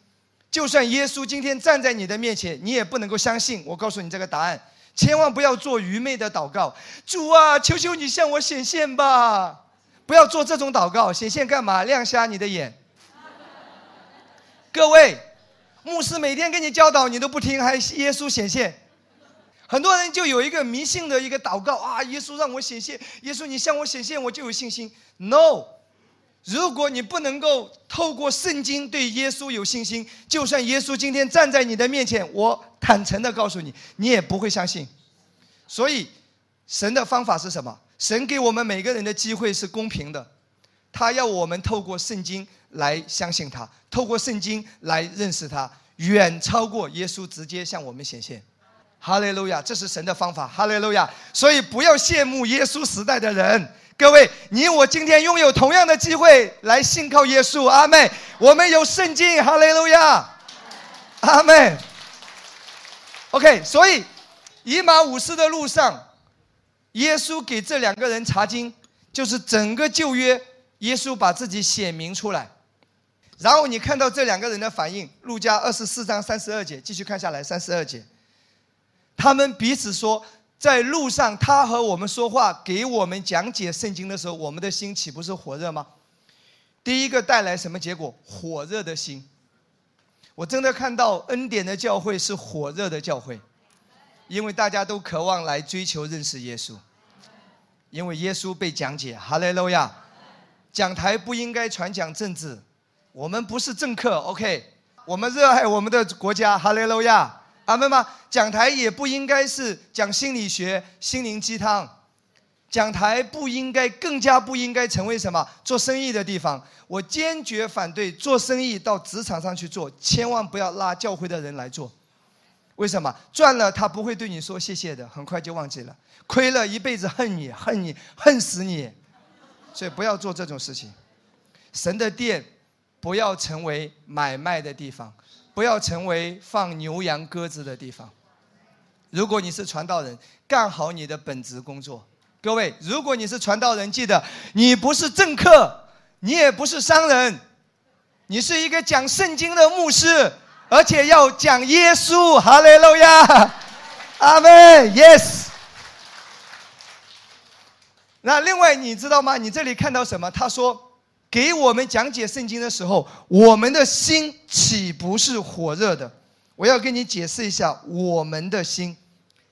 就算耶稣今天站在你的面前，你也不能够相信。我告诉你这个答案，千万不要做愚昧的祷告。主啊，求求你向我显现吧！不要做这种祷告，显现干嘛？亮瞎你的眼。各位，牧师每天跟你教导，你都不听，还耶稣显现。很多人就有一个迷信的一个祷告啊，耶稣让我显现，耶稣你向我显现，我就有信心。No，如果你不能够透过圣经对耶稣有信心，就算耶稣今天站在你的面前，我坦诚的告诉你，你也不会相信。所以，神的方法是什么？神给我们每个人的机会是公平的，他要我们透过圣经来相信他，透过圣经来认识他，远超过耶稣直接向我们显现。哈利路亚，这是神的方法。哈利路亚，所以不要羡慕耶稣时代的人。各位，你我今天拥有同样的机会来信靠耶稣。阿妹，我们有圣经。哈利路亚，阿妹。OK，所以以马五斯的路上，耶稣给这两个人查经，就是整个旧约，耶稣把自己显明出来。然后你看到这两个人的反应，路加二十四章三十二节，继续看下来，三十二节。他们彼此说，在路上，他和我们说话，给我们讲解圣经的时候，我们的心岂不是火热吗？第一个带来什么结果？火热的心。我真的看到恩典的教会是火热的教会，因为大家都渴望来追求认识耶稣，因为耶稣被讲解。哈利路亚！讲台不应该传讲政治，我们不是政客，OK？我们热爱我们的国家。哈利路亚！阿门吗？讲台也不应该是讲心理学、心灵鸡汤，讲台不应该，更加不应该成为什么做生意的地方。我坚决反对做生意到职场上去做，千万不要拉教会的人来做。为什么？赚了他不会对你说谢谢的，很快就忘记了；亏了一辈子恨你，恨你，恨死你。所以不要做这种事情。神的店不要成为买卖的地方。不要成为放牛羊鸽子的地方。如果你是传道人，干好你的本职工作。各位，如果你是传道人，记得你不是政客，你也不是商人，你是一个讲圣经的牧师，而且要讲耶稣。哈利路亚，<laughs> 阿门。Yes。那另外你知道吗？你这里看到什么？他说。给我们讲解圣经的时候，我们的心岂不是火热的？我要跟你解释一下，我们的心，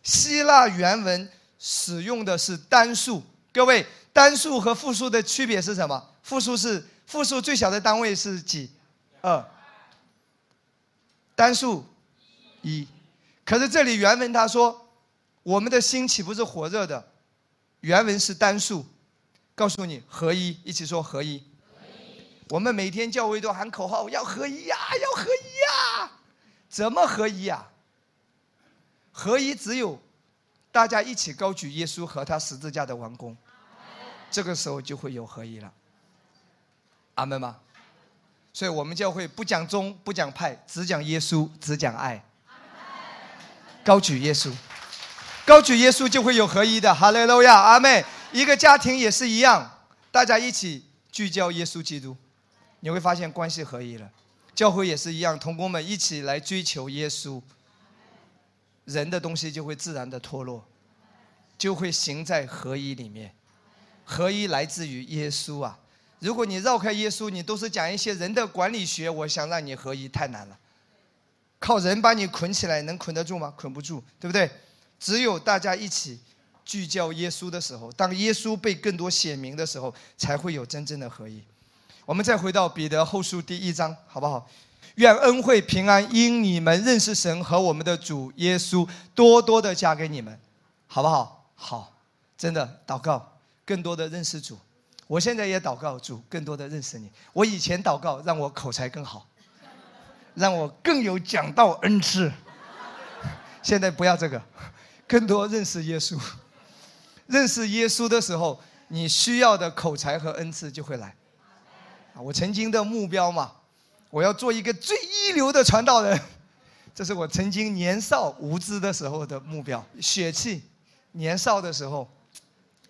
希腊原文使用的是单数。各位，单数和复数的区别是什么？复数是复数最小的单位是几？二。单数一。可是这里原文他说，我们的心岂不是火热的？原文是单数。告诉你，合一，一起说合一。我们每天教会都喊口号，要合一呀，要合一呀，怎么合一呀？合一只有大家一起高举耶稣和他十字架的王宫。这个时候就会有合一了。阿门吗？所以我们教会不讲宗不讲派，只讲耶稣，只讲爱。高举耶稣，高举耶稣就会有合一的。哈利路亚，阿妹。一个家庭也是一样，大家一起聚焦耶稣基督，你会发现关系合一了。教会也是一样，同工们一起来追求耶稣，人的东西就会自然的脱落，就会行在合一里面。合一来自于耶稣啊！如果你绕开耶稣，你都是讲一些人的管理学，我想让你合一太难了。靠人把你捆起来，能捆得住吗？捆不住，对不对？只有大家一起聚焦耶稣的时候，当耶稣被更多显明的时候，才会有真正的合一。我们再回到彼得后书第一章，好不好？愿恩惠平安因你们认识神和我们的主耶稣，多多的加给你们，好不好？好，真的祷告，更多的认识主。我现在也祷告主，更多的认识你。我以前祷告让我口才更好，让我更有讲道恩赐。现在不要这个，更多认识耶稣。认识耶稣的时候，你需要的口才和恩赐就会来。我曾经的目标嘛，我要做一个最一流的传道人，<laughs> 这是我曾经年少无知的时候的目标。血气，年少的时候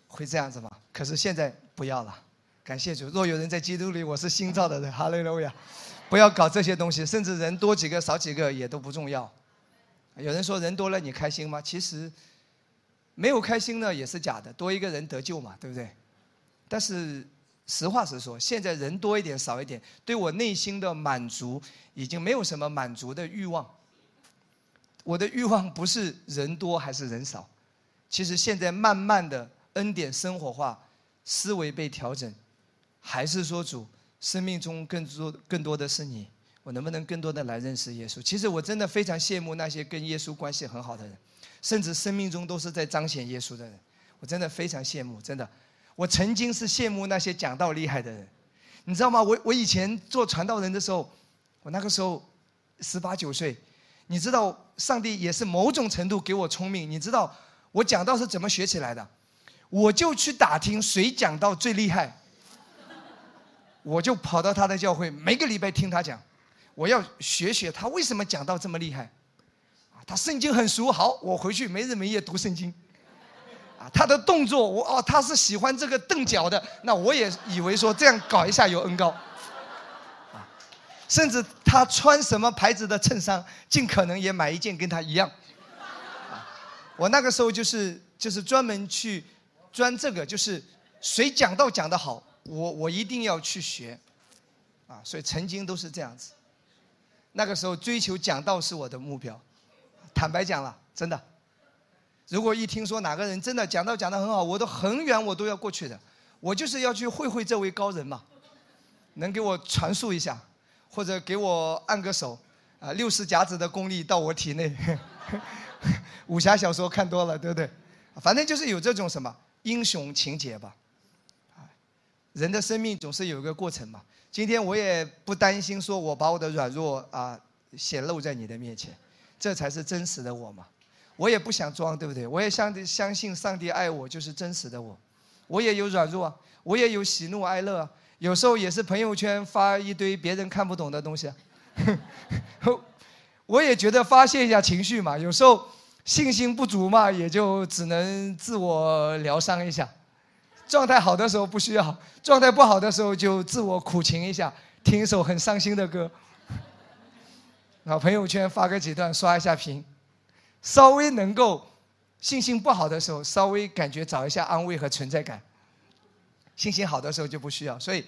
会这样子吗？可是现在。不要了，感谢主。若有人在基督里，我是新造的人。哈利路亚！不要搞这些东西，甚至人多几个少几个也都不重要。有人说人多了你开心吗？其实没有开心呢也是假的，多一个人得救嘛，对不对？但是实话实说，现在人多一点少一点，对我内心的满足已经没有什么满足的欲望。我的欲望不是人多还是人少，其实现在慢慢的恩典生活化。思维被调整，还是说主生命中更多更多的是你？我能不能更多的来认识耶稣？其实我真的非常羡慕那些跟耶稣关系很好的人，甚至生命中都是在彰显耶稣的人。我真的非常羡慕，真的。我曾经是羡慕那些讲道厉害的人，你知道吗？我我以前做传道人的时候，我那个时候十八九岁，你知道上帝也是某种程度给我聪明。你知道我讲道是怎么学起来的？我就去打听谁讲道最厉害，我就跑到他的教会，每个礼拜听他讲，我要学学他为什么讲道这么厉害，他圣经很熟，好，我回去没日没夜读圣经，他的动作，我哦，他是喜欢这个蹬脚的，那我也以为说这样搞一下有恩高，啊，甚至他穿什么牌子的衬衫，尽可能也买一件跟他一样，啊，我那个时候就是就是专门去。钻这个就是谁讲道讲得好，我我一定要去学，啊，所以曾经都是这样子。那个时候追求讲道是我的目标，坦白讲了，真的。如果一听说哪个人真的讲道讲得很好，我都很远我都要过去的，我就是要去会会这位高人嘛，能给我传述一下，或者给我按个手，啊，六十甲子的功力到我体内，<laughs> 武侠小说看多了，对不对？反正就是有这种什么。英雄情节吧，啊，人的生命总是有一个过程嘛。今天我也不担心说我把我的软弱啊显露在你的面前，这才是真实的我嘛。我也不想装，对不对？我也相相信上帝爱我就是真实的我。我也有软弱，我也有喜怒哀乐，有时候也是朋友圈发一堆别人看不懂的东西，<laughs> 我也觉得发泄一下情绪嘛。有时候。信心不足嘛，也就只能自我疗伤一下。状态好的时候不需要，状态不好的时候就自我苦情一下，听一首很伤心的歌。然后朋友圈发个几段，刷一下屏，稍微能够信心不好的时候，稍微感觉找一下安慰和存在感。信心好的时候就不需要。所以，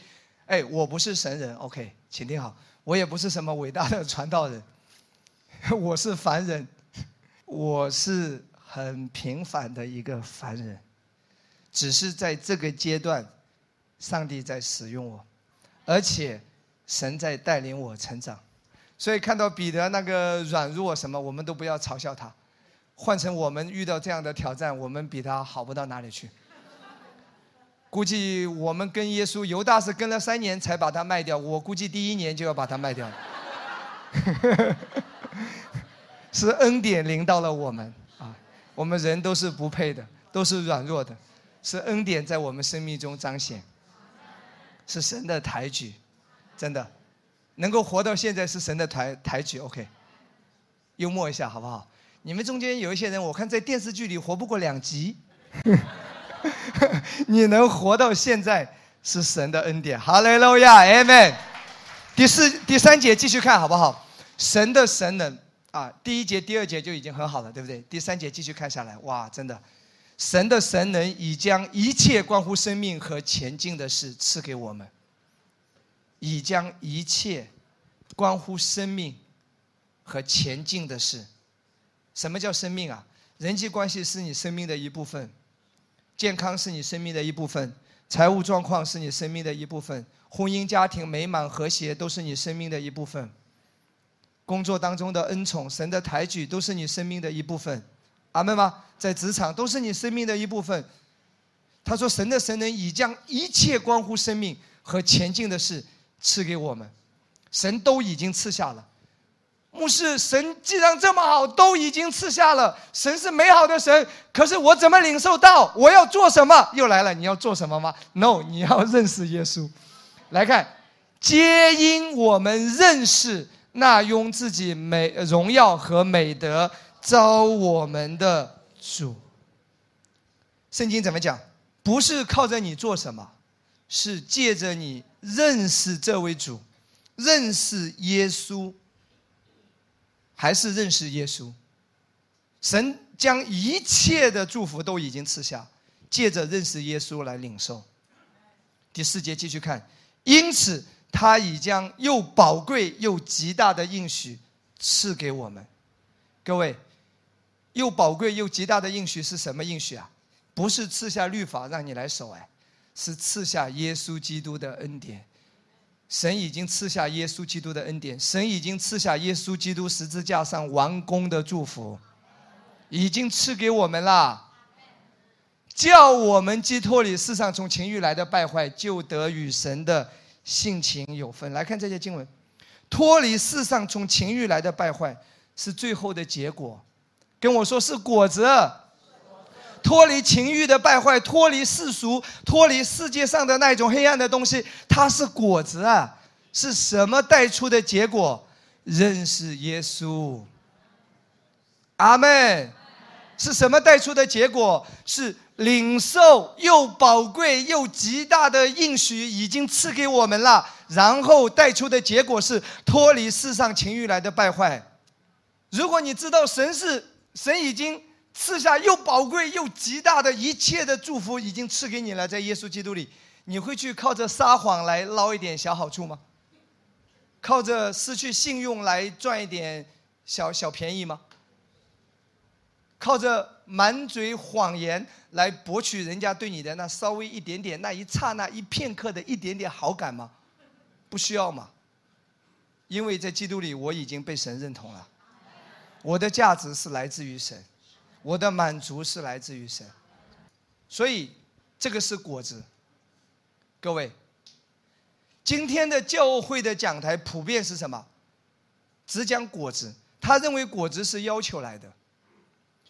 哎，我不是神人，OK，请听好，我也不是什么伟大的传道人，<laughs> 我是凡人。我是很平凡的一个凡人，只是在这个阶段，上帝在使用我，而且神在带领我成长，所以看到彼得那个软弱什么，我们都不要嘲笑他。换成我们遇到这样的挑战，我们比他好不到哪里去。估计我们跟耶稣，犹大是跟了三年才把他卖掉，我估计第一年就要把他卖掉了。<laughs> 是恩典临到了我们啊！我们人都是不配的，都是软弱的，是恩典在我们生命中彰显，是神的抬举，真的，能够活到现在是神的抬抬举。OK，幽默一下好不好？你们中间有一些人，我看在电视剧里活不过两集，<laughs> 你能活到现在是神的恩典。哈利路亚，Amen。第四、第三节继续看好不好？神的神能啊，第一节、第二节就已经很好了，对不对？第三节继续看下来，哇，真的，神的神能已将一切关乎生命和前进的事赐给我们，已将一切关乎生命和前进的事。什么叫生命啊？人际关系是你生命的一部分，健康是你生命的一部分，财务状况是你生命的一部分。婚姻家庭美满和谐都是你生命的一部分，工作当中的恩宠、神的抬举都是你生命的一部分，阿门吗？在职场都是你生命的一部分。他说：“神的神能已将一切关乎生命和前进的事赐给我们，神都已经赐下了。”牧师，神既然这么好，都已经赐下了，神是美好的神。可是我怎么领受到？我要做什么？又来了，你要做什么吗？No，你要认识耶稣。来看，皆因我们认识那用自己美荣耀和美德招我们的主。圣经怎么讲？不是靠着你做什么，是借着你认识这位主，认识耶稣，还是认识耶稣？神将一切的祝福都已经赐下，借着认识耶稣来领受。第四节继续看。因此，他已将又宝贵又极大的应许赐给我们。各位，又宝贵又极大的应许是什么应许啊？不是赐下律法让你来守，哎，是赐下耶稣基督的恩典。神已经赐下耶稣基督的恩典，神已经赐下耶稣基督十字架上完工的祝福，已经赐给我们了。叫我们寄托里世上从情欲来的败坏，就得与神的性情有分。来看这些经文，脱离世上从情欲来的败坏是最后的结果，跟我说是果子。脱离情欲的败坏，脱离世俗，脱离世界上的那种黑暗的东西，它是果子啊！是什么带出的结果？认识耶稣。阿门。是什么带出的结果？是。领受又宝贵又极大的应许已经赐给我们了，然后带出的结果是脱离世上情欲来的败坏。如果你知道神是神已经赐下又宝贵又极大的一切的祝福已经赐给你了，在耶稣基督里，你会去靠着撒谎来捞一点小好处吗？靠着失去信用来赚一点小小便宜吗？靠着满嘴谎言来博取人家对你的那稍微一点点、那一刹那、一片刻的一点点好感吗？不需要嘛，因为在基督里我已经被神认同了，我的价值是来自于神，我的满足是来自于神，所以这个是果子。各位，今天的教会的讲台普遍是什么？只讲果子，他认为果子是要求来的。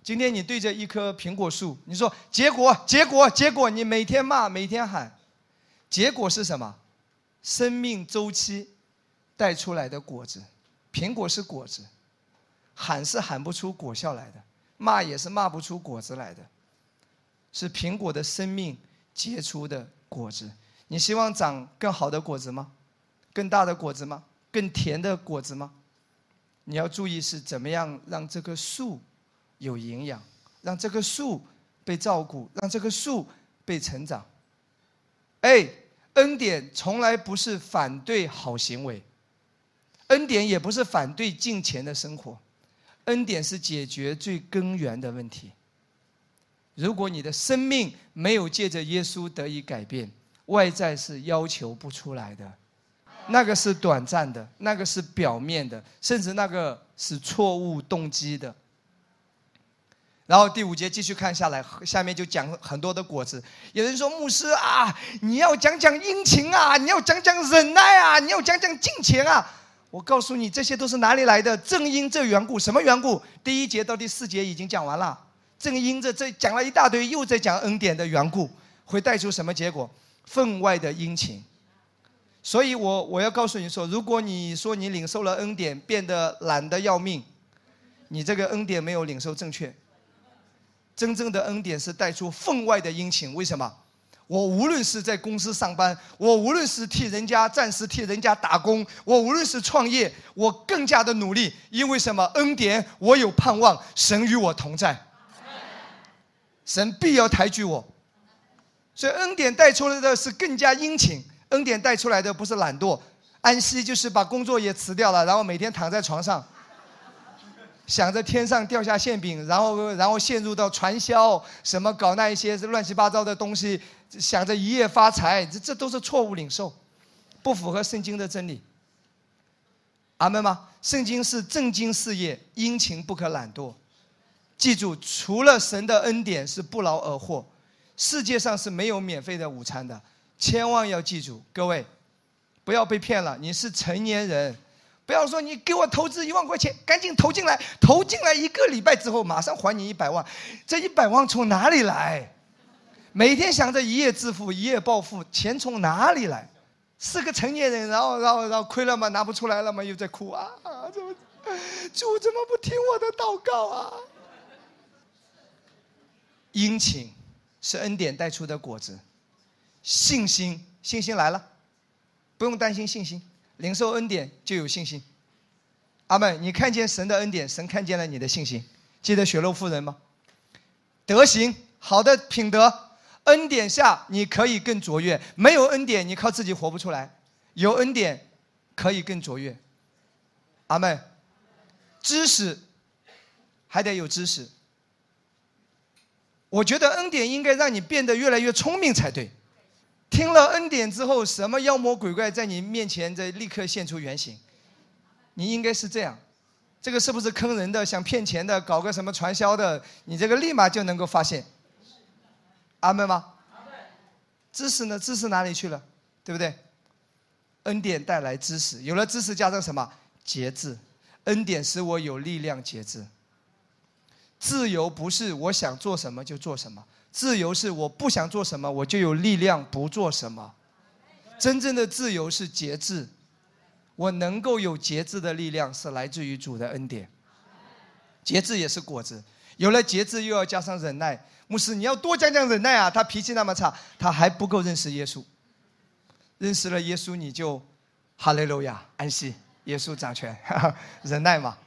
今天你对着一棵苹果树，你说结果，结果，结果，你每天骂，每天喊，结果是什么？生命周期带出来的果子，苹果是果子，喊是喊不出果效来的，骂也是骂不出果子来的，是苹果的生命结出的果子。你希望长更好的果子吗？更大的果子吗？更甜的果子吗？你要注意是怎么样让这棵树。有营养，让这棵树被照顾，让这棵树被成长。哎，恩典从来不是反对好行为，恩典也不是反对金钱的生活，恩典是解决最根源的问题。如果你的生命没有借着耶稣得以改变，外在是要求不出来的，那个是短暂的，那个是表面的，甚至那个是错误动机的。然后第五节继续看下来，下面就讲很多的果子。有人说牧师啊，你要讲讲殷勤啊，你要讲讲忍耐啊，你要讲讲敬虔啊。我告诉你，这些都是哪里来的？正因这缘故，什么缘故？第一节到第四节已经讲完了，正因着这讲了一大堆，又在讲恩典的缘故，会带出什么结果？分外的殷勤。所以我我要告诉你说，如果你说你领受了恩典，变得懒得要命，你这个恩典没有领受正确。真正的恩典是带出分外的殷勤。为什么？我无论是在公司上班，我无论是替人家暂时替人家打工，我无论是创业，我更加的努力。因为什么？恩典，我有盼望，神与我同在，神必要抬举我。所以恩典带出来的是更加殷勤，恩典带出来的不是懒惰，安息就是把工作也辞掉了，然后每天躺在床上。想着天上掉下馅饼，然后然后陷入到传销，什么搞那一些乱七八糟的东西，想着一夜发财，这这都是错误领受，不符合圣经的真理。阿门吗？圣经是正经事业，殷勤不可懒惰。记住，除了神的恩典是不劳而获，世界上是没有免费的午餐的。千万要记住，各位，不要被骗了。你是成年人。不要说你给我投资一万块钱，赶紧投进来，投进来一个礼拜之后马上还你一百万，这一百万从哪里来？每天想着一夜致富，一夜暴富，钱从哪里来？是个成年人，然后然后然后亏了嘛，拿不出来了嘛，又在哭啊！怎么主怎么不听我的祷告啊？殷勤是恩典带出的果子，信心信心来了，不用担心信心。领受恩典就有信心，阿妹，你看见神的恩典，神看见了你的信心。记得雪落妇人吗？德行好的品德，恩典下你可以更卓越。没有恩典，你靠自己活不出来；有恩典，可以更卓越。阿妹，知识还得有知识。我觉得恩典应该让你变得越来越聪明才对。听了恩典之后，什么妖魔鬼怪在你面前在立刻现出原形？你应该是这样，这个是不是坑人的、想骗钱的、搞个什么传销的？你这个立马就能够发现。阿门吗？知识呢？知识哪里去了？对不对？恩典带来知识，有了知识加上什么？节制。恩典使我有力量节制。自由不是我想做什么就做什么。自由是我不想做什么，我就有力量不做什么。真正的自由是节制，我能够有节制的力量是来自于主的恩典。节制也是果子，有了节制又要加上忍耐。牧师，你要多讲讲忍耐啊！他脾气那么差，他还不够认识耶稣。认识了耶稣，你就哈利路亚安息，耶稣掌权，<laughs> 忍耐嘛。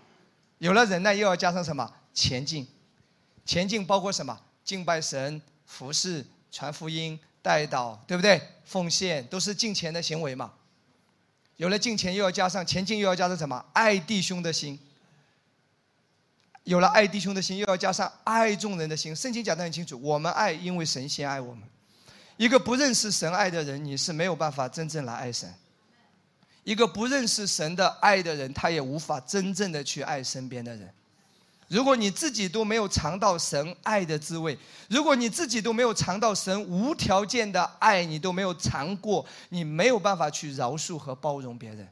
有了忍耐，又要加上什么？前进。前进包括什么？敬拜神、服侍、传福音、带祷，对不对？奉献都是敬钱的行为嘛。有了敬钱，又要加上前进，又要加上什么？爱弟兄的心。有了爱弟兄的心，又要加上爱众人的心。圣经讲得很清楚，我们爱，因为神先爱我们。一个不认识神爱的人，你是没有办法真正来爱神。一个不认识神的爱的人，他也无法真正的去爱身边的人。如果你自己都没有尝到神爱的滋味，如果你自己都没有尝到神无条件的爱，你都没有尝过，你没有办法去饶恕和包容别人。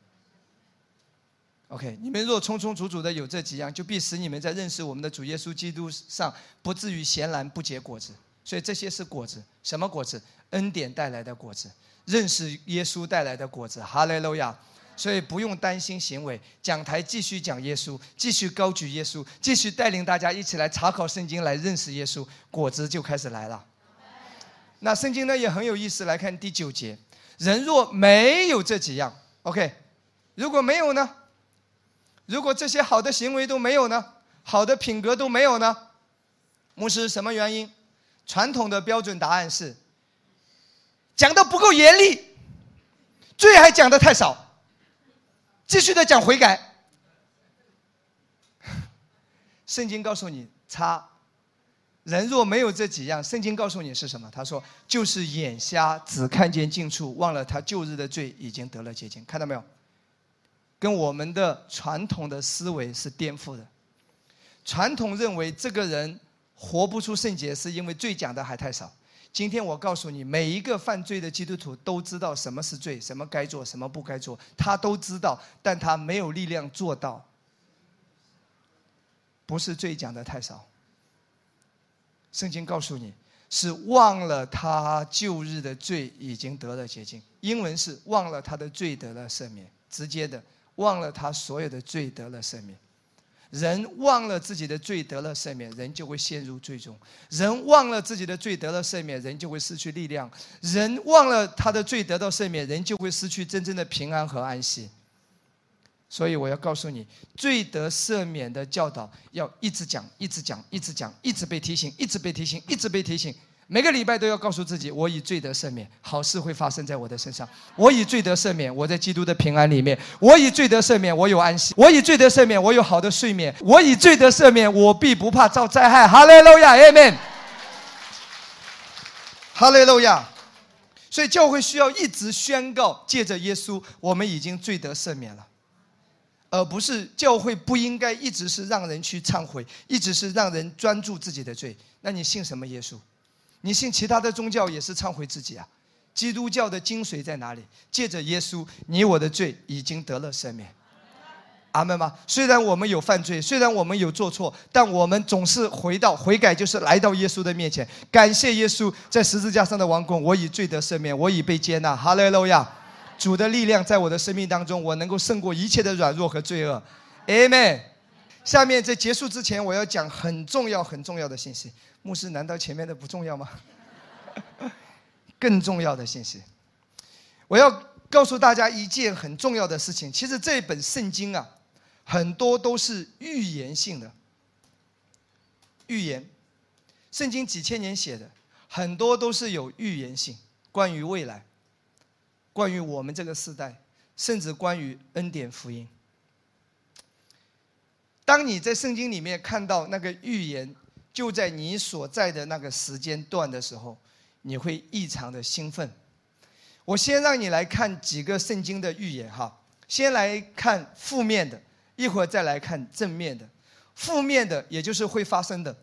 OK，你们若充充足足的有这几样，就必使你们在认识我们的主耶稣基督上，不至于闲然不结果子。所以这些是果子，什么果子？恩典带来的果子，认识耶稣带来的果子。哈利路亚。所以不用担心行为，讲台继续讲耶稣，继续高举耶稣，继续带领大家一起来查考圣经，来认识耶稣，果子就开始来了。那圣经呢也很有意思，来看第九节，人若没有这几样，OK，如果没有呢？如果这些好的行为都没有呢？好的品格都没有呢？牧师什么原因？传统的标准答案是讲的不够严厉，罪还讲的太少。继续的讲悔改。<laughs> 圣经告诉你，差人若没有这几样，圣经告诉你是什么？他说，就是眼瞎，只看见近处，忘了他旧日的罪已经得了洁净。看到没有？跟我们的传统的思维是颠覆的。传统认为这个人活不出圣洁，是因为罪讲的还太少。今天我告诉你，每一个犯罪的基督徒都知道什么是罪，什么该做，什么不该做，他都知道，但他没有力量做到。不是罪讲的太少，圣经告诉你，是忘了他旧日的罪已经得了洁净。英文是忘了他的罪得了赦免，直接的忘了他所有的罪得了赦免。人忘了自己的罪得了赦免，人就会陷入最终；人忘了自己的罪得了赦免，人就会失去力量；人忘了他的罪得到赦免，人就会失去真正的平安和安息。所以我要告诉你，罪得赦免的教导要一直讲，一直讲，一直讲，一直被提醒，一直被提醒，一直被提醒。每个礼拜都要告诉自己，我以罪得赦免，好事会发生在我的身上。我以罪得赦免，我在基督的平安里面；我以罪得赦免，我有安息；我以罪得赦免，我有好的睡眠；我以罪得赦免，我必不怕遭灾害。哈利路亚，阿门。哈利路亚。所以教会需要一直宣告，借着耶稣，我们已经罪得赦免了。而不是教会不应该一直是让人去忏悔，一直是让人专注自己的罪。那你信什么耶稣？你信其他的宗教也是忏悔自己啊？基督教的精髓在哪里？借着耶稣，你我的罪已经得了赦免。阿门吗？虽然我们有犯罪，虽然我们有做错，但我们总是回到悔改，就是来到耶稣的面前，感谢耶稣在十字架上的王宫，我已罪得赦免，我已被接纳。哈利路亚。主的力量在我的生命当中，我能够胜过一切的软弱和罪恶，Amen。下面在结束之前，我要讲很重要、很重要的信息。牧师，难道前面的不重要吗？<laughs> 更重要的信息，我要告诉大家一件很重要的事情。其实这本圣经啊，很多都是预言性的。预言，圣经几千年写的，很多都是有预言性，关于未来。关于我们这个时代，甚至关于恩典福音。当你在圣经里面看到那个预言就在你所在的那个时间段的时候，你会异常的兴奋。我先让你来看几个圣经的预言哈，先来看负面的，一会儿再来看正面的。负面的也就是会发生的，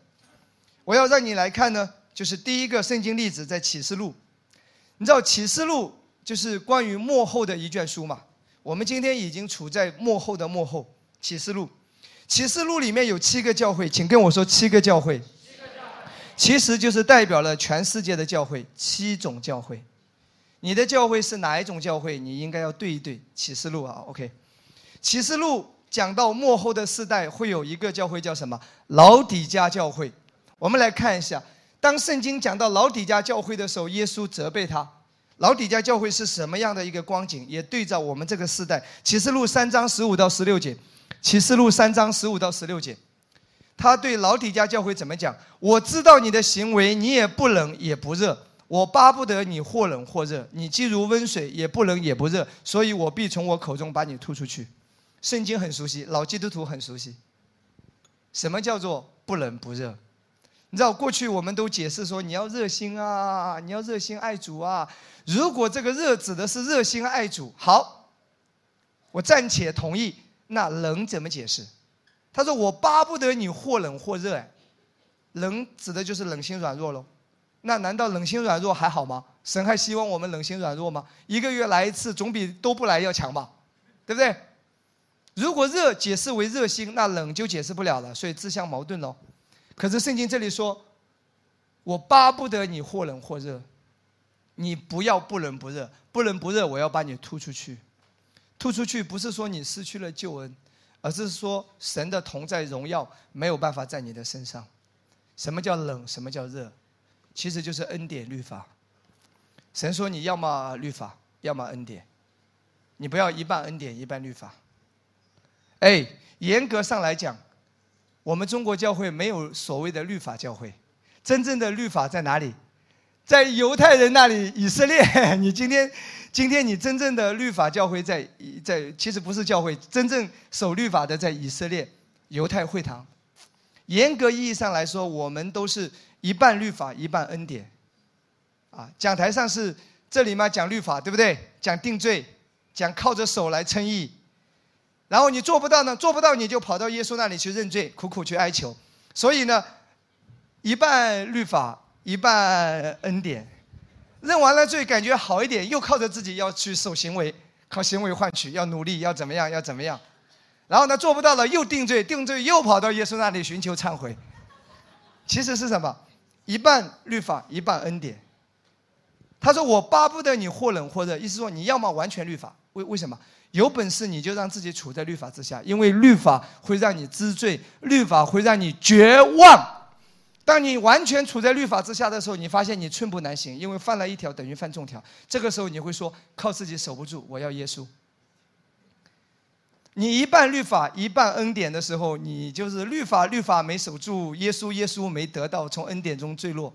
我要让你来看呢，就是第一个圣经例子在启示录，你知道启示录。就是关于幕后的一卷书嘛。我们今天已经处在幕后的幕后，启示录。启示录里面有七个教会，请跟我说七个教会。其实就是代表了全世界的教会，七种教会。你的教会是哪一种教会？你应该要对一对。启示录啊，OK。启示录讲到幕后的世代会有一个教会叫什么？老底家教会。我们来看一下，当圣经讲到老底家教会的时候，耶稣责备他。老底家教会是什么样的一个光景？也对照我们这个时代，启示录三章十五到十六节，启示录三章十五到十六节，他对老底家教会怎么讲？我知道你的行为，你也不冷也不热，我巴不得你或冷或热，你既如温水，也不冷也不热，所以我必从我口中把你吐出去。圣经很熟悉，老基督徒很熟悉，什么叫做不冷不热？你知道过去我们都解释说你要热心啊，你要热心爱主啊。如果这个热指的是热心爱主，好，我暂且同意。那冷怎么解释？他说我巴不得你或冷或热，哎，冷指的就是冷心软弱喽。那难道冷心软弱还好吗？神还希望我们冷心软弱吗？一个月来一次总比都不来要强吧，对不对？如果热解释为热心，那冷就解释不了了，所以自相矛盾喽。可是圣经这里说，我巴不得你或冷或热。你不要不冷不热，不冷不热，我要把你吐出去。吐出去不是说你失去了救恩，而是说神的同在荣耀没有办法在你的身上。什么叫冷？什么叫热？其实就是恩典律法。神说你要么律法，要么恩典，你不要一半恩典一半律法。哎，严格上来讲，我们中国教会没有所谓的律法教会，真正的律法在哪里？在犹太人那里，以色列，<laughs> 你今天，今天你真正的律法教会在在，其实不是教会，真正守律法的在以色列犹太会堂。严格意义上来说，我们都是一半律法，一半恩典。啊，讲台上是这里嘛讲律法，对不对？讲定罪，讲靠着手来称义。然后你做不到呢，做不到你就跑到耶稣那里去认罪，苦苦去哀求。所以呢，一半律法。一半恩典，认完了罪，感觉好一点，又靠着自己要去守行为，靠行为换取，要努力，要怎么样，要怎么样，然后呢做不到了，又定罪，定罪又跑到耶稣那里寻求忏悔。其实是什么？一半律法，一半恩典。他说：“我巴不得你或冷或热，意思说你要么完全律法，为为什么？有本事你就让自己处在律法之下，因为律法会让你知罪，律法会让你绝望。当你完全处在律法之下的时候，你发现你寸步难行，因为犯了一条等于犯众条。这个时候你会说：靠自己守不住，我要耶稣。你一半律法一半恩典的时候，你就是律法律法没守住，耶稣耶稣没得到，从恩典中坠落。”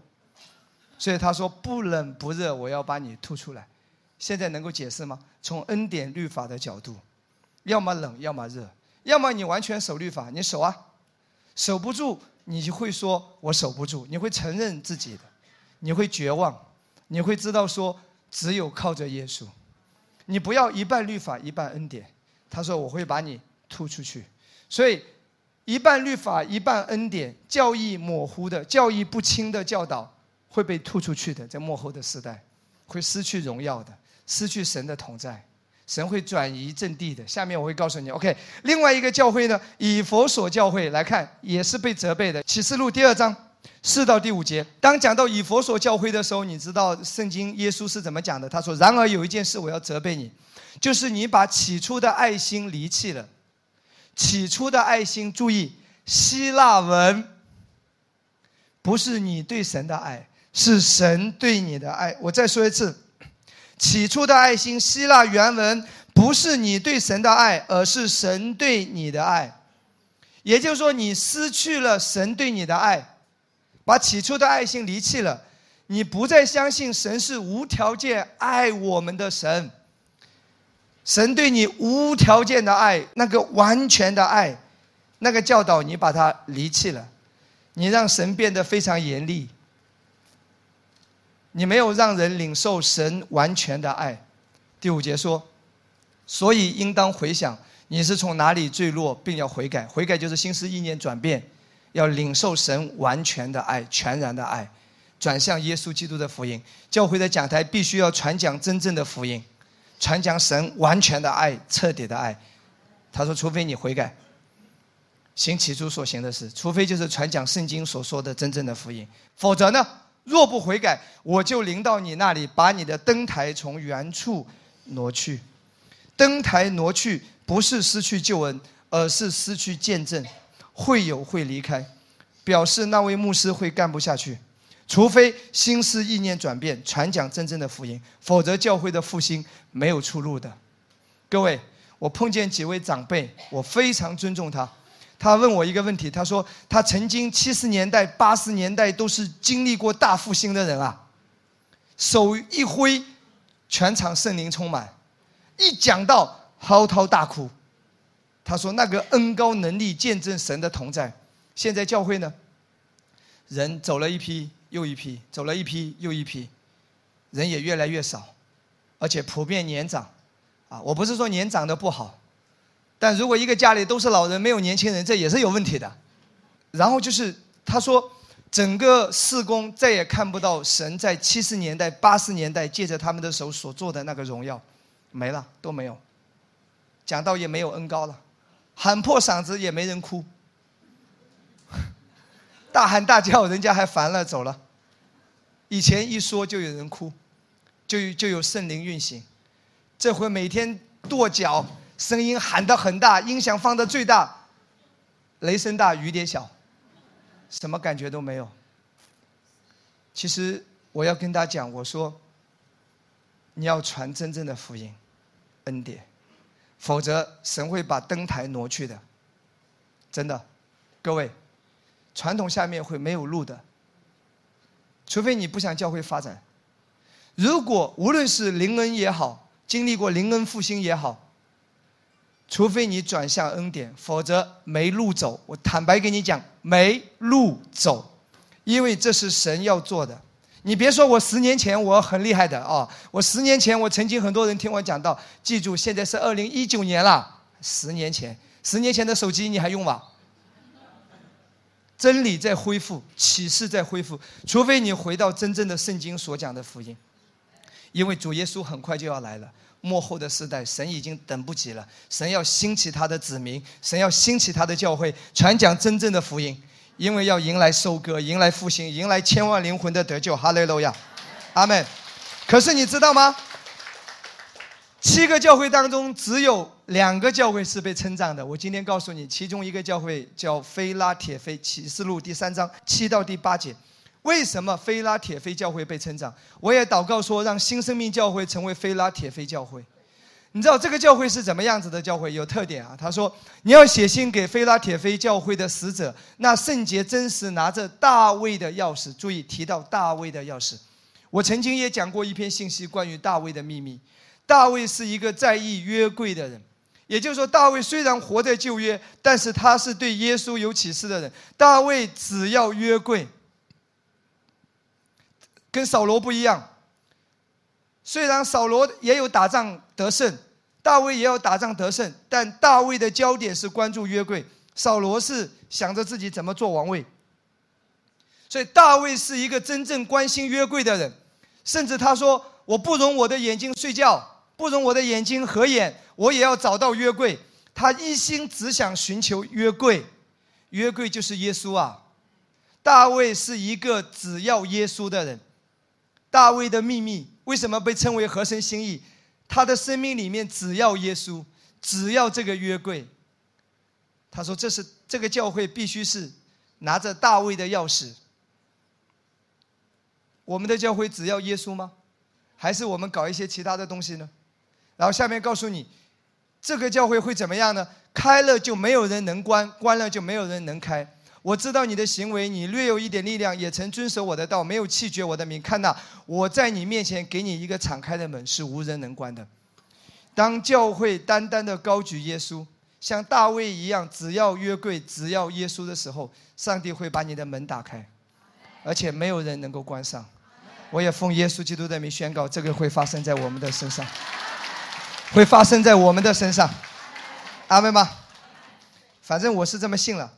所以他说不冷不热，我要把你吐出来。现在能够解释吗？从恩典律法的角度，要么冷，要么热，要么你完全守律法，你守啊，守不住，你就会说我守不住，你会承认自己的，你会绝望，你会知道说只有靠着耶稣。你不要一半律法一半恩典。他说我会把你吐出去。所以一半律法一半恩典，教义模糊的、教义不清的教导。会被吐出去的，在幕后的时代，会失去荣耀的，失去神的同在，神会转移阵地的。下面我会告诉你，OK。另外一个教会呢，以佛所教会来看，也是被责备的。启示录第二章四到第五节，当讲到以佛所教会的时候，你知道圣经耶稣是怎么讲的？他说：“然而有一件事我要责备你，就是你把起初的爱心离弃了。起初的爱心，注意希腊文，不是你对神的爱。”是神对你的爱。我再说一次，起初的爱心，希腊原文不是你对神的爱，而是神对你的爱。也就是说，你失去了神对你的爱，把起初的爱心离弃了，你不再相信神是无条件爱我们的神。神对你无条件的爱，那个完全的爱，那个教导你把它离弃了，你让神变得非常严厉。你没有让人领受神完全的爱。第五节说，所以应当回想你是从哪里坠落，并要悔改。悔改就是心思意念转变，要领受神完全的爱、全然的爱，转向耶稣基督的福音。教会的讲台必须要传讲真正的福音，传讲神完全的爱、彻底的爱。他说，除非你悔改，行起初所行的事，除非就是传讲圣经所说的真正的福音，否则呢？若不悔改，我就临到你那里，把你的灯台从原处挪去。灯台挪去，不是失去救恩，而是失去见证。会有会离开，表示那位牧师会干不下去。除非心思意念转变，传讲真正的福音，否则教会的复兴没有出路的。各位，我碰见几位长辈，我非常尊重他。他问我一个问题，他说他曾经七十年代、八十年代都是经历过大复兴的人啊，手一挥，全场圣灵充满，一讲到嚎啕大哭。他说那个恩高能力见证神的同在。现在教会呢，人走了一批又一批，走了一批又一批，人也越来越少，而且普遍年长，啊，我不是说年长的不好。但如果一个家里都是老人，没有年轻人，这也是有问题的。然后就是他说，整个四工再也看不到神在七十年代、八十年代借着他们的手所做的那个荣耀，没了，都没有。讲到也没有恩高了，喊破嗓子也没人哭，大喊大叫人家还烦了走了。以前一说就有人哭，就就有圣灵运行，这回每天跺脚。声音喊得很大，音响放的最大，雷声大雨点小，什么感觉都没有。其实我要跟大家讲，我说你要传真正的福音，恩典，否则神会把灯台挪去的。真的，各位，传统下面会没有路的，除非你不想教会发展。如果无论是灵恩也好，经历过灵恩复兴也好。除非你转向恩典，否则没路走。我坦白跟你讲，没路走，因为这是神要做的。你别说我十年前我很厉害的啊，我十年前我曾经很多人听我讲到，记住现在是二零一九年了，十年前，十年前的手机你还用吗？真理在恢复，启示在恢复，除非你回到真正的圣经所讲的福音，因为主耶稣很快就要来了。幕后的时代，神已经等不及了。神要兴起他的子民，神要兴起他的教会，传讲真正的福音。因为要迎来收割，迎来复兴，迎来千万灵魂的得救。哈利路亚，阿门。可是你知道吗？七个教会当中，只有两个教会是被称赞的。我今天告诉你，其中一个教会叫菲拉铁菲，启示录第三章七到第八节。为什么菲拉铁菲教会被称长？我也祷告说，让新生命教会成为菲拉铁菲教会。你知道这个教会是怎么样子的教会？有特点啊！他说，你要写信给菲拉铁菲教会的使者，那圣洁真实拿着大卫的钥匙。注意提到大卫的钥匙。我曾经也讲过一篇信息，关于大卫的秘密。大卫是一个在意约柜的人，也就是说，大卫虽然活在旧约，但是他是对耶稣有启示的人。大卫只要约柜，跟扫罗不一样。虽然扫罗也有打仗得胜，大卫也有打仗得胜，但大卫的焦点是关注约柜，扫罗是想着自己怎么做王位。所以，大卫是一个真正关心约柜的人，甚至他说：“我不容我的眼睛睡觉。”不容我的眼睛合眼，我也要找到约柜。他一心只想寻求约柜，约柜就是耶稣啊。大卫是一个只要耶稣的人。大卫的秘密为什么被称为合神心意？他的生命里面只要耶稣，只要这个约柜。他说：“这是这个教会必须是拿着大卫的钥匙。”我们的教会只要耶稣吗？还是我们搞一些其他的东西呢？然后下面告诉你，这个教会会怎么样呢？开了就没有人能关，关了就没有人能开。我知道你的行为，你略有一点力量，也曾遵守我的道，没有弃绝我的名。看呐，我在你面前给你一个敞开的门，是无人能关的。当教会单单的高举耶稣，像大卫一样，只要约柜，只要耶稣的时候，上帝会把你的门打开，而且没有人能够关上。我也奉耶稣基督的名宣告，这个会发生在我们的身上。会发生在我们的身上，阿门吗？反正我是这么信了。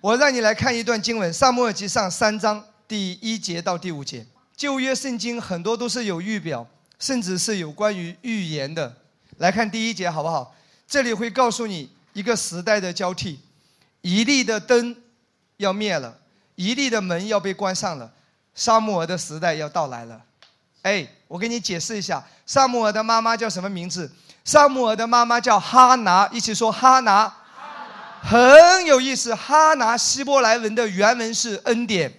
我让你来看一段经文，《萨母尔记上》三章第一节到第五节。旧约圣经很多都是有预表，甚至是有关于预言的。来看第一节好不好？这里会告诉你一个时代的交替，一粒的灯要灭了，一粒的门要被关上了，沙母尔的时代要到来了。哎，我给你解释一下，萨姆尔的妈妈叫什么名字？萨姆尔的妈妈叫哈拿，一起说哈拿，很有意思。哈拿希伯来文的原文是恩典，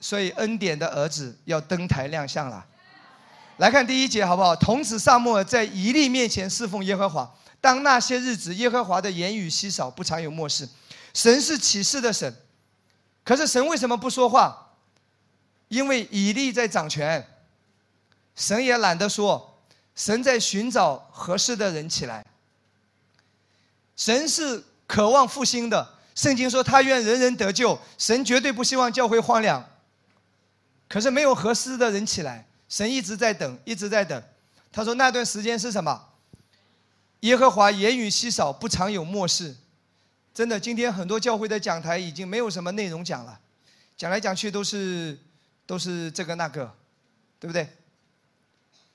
所以恩典的儿子要登台亮相了。来看第一节好不好？童子萨姆尔在以利面前侍奉耶和华。当那些日子，耶和华的言语稀少，不常有漠视。神是启示的神，可是神为什么不说话？因为以利在掌权，神也懒得说，神在寻找合适的人起来。神是渴望复兴的，圣经说他愿人人得救，神绝对不希望教会荒凉。可是没有合适的人起来，神一直在等，一直在等。他说那段时间是什么？耶和华言语稀少，不常有漠视。真的，今天很多教会的讲台已经没有什么内容讲了，讲来讲去都是。都是这个那个，对不对？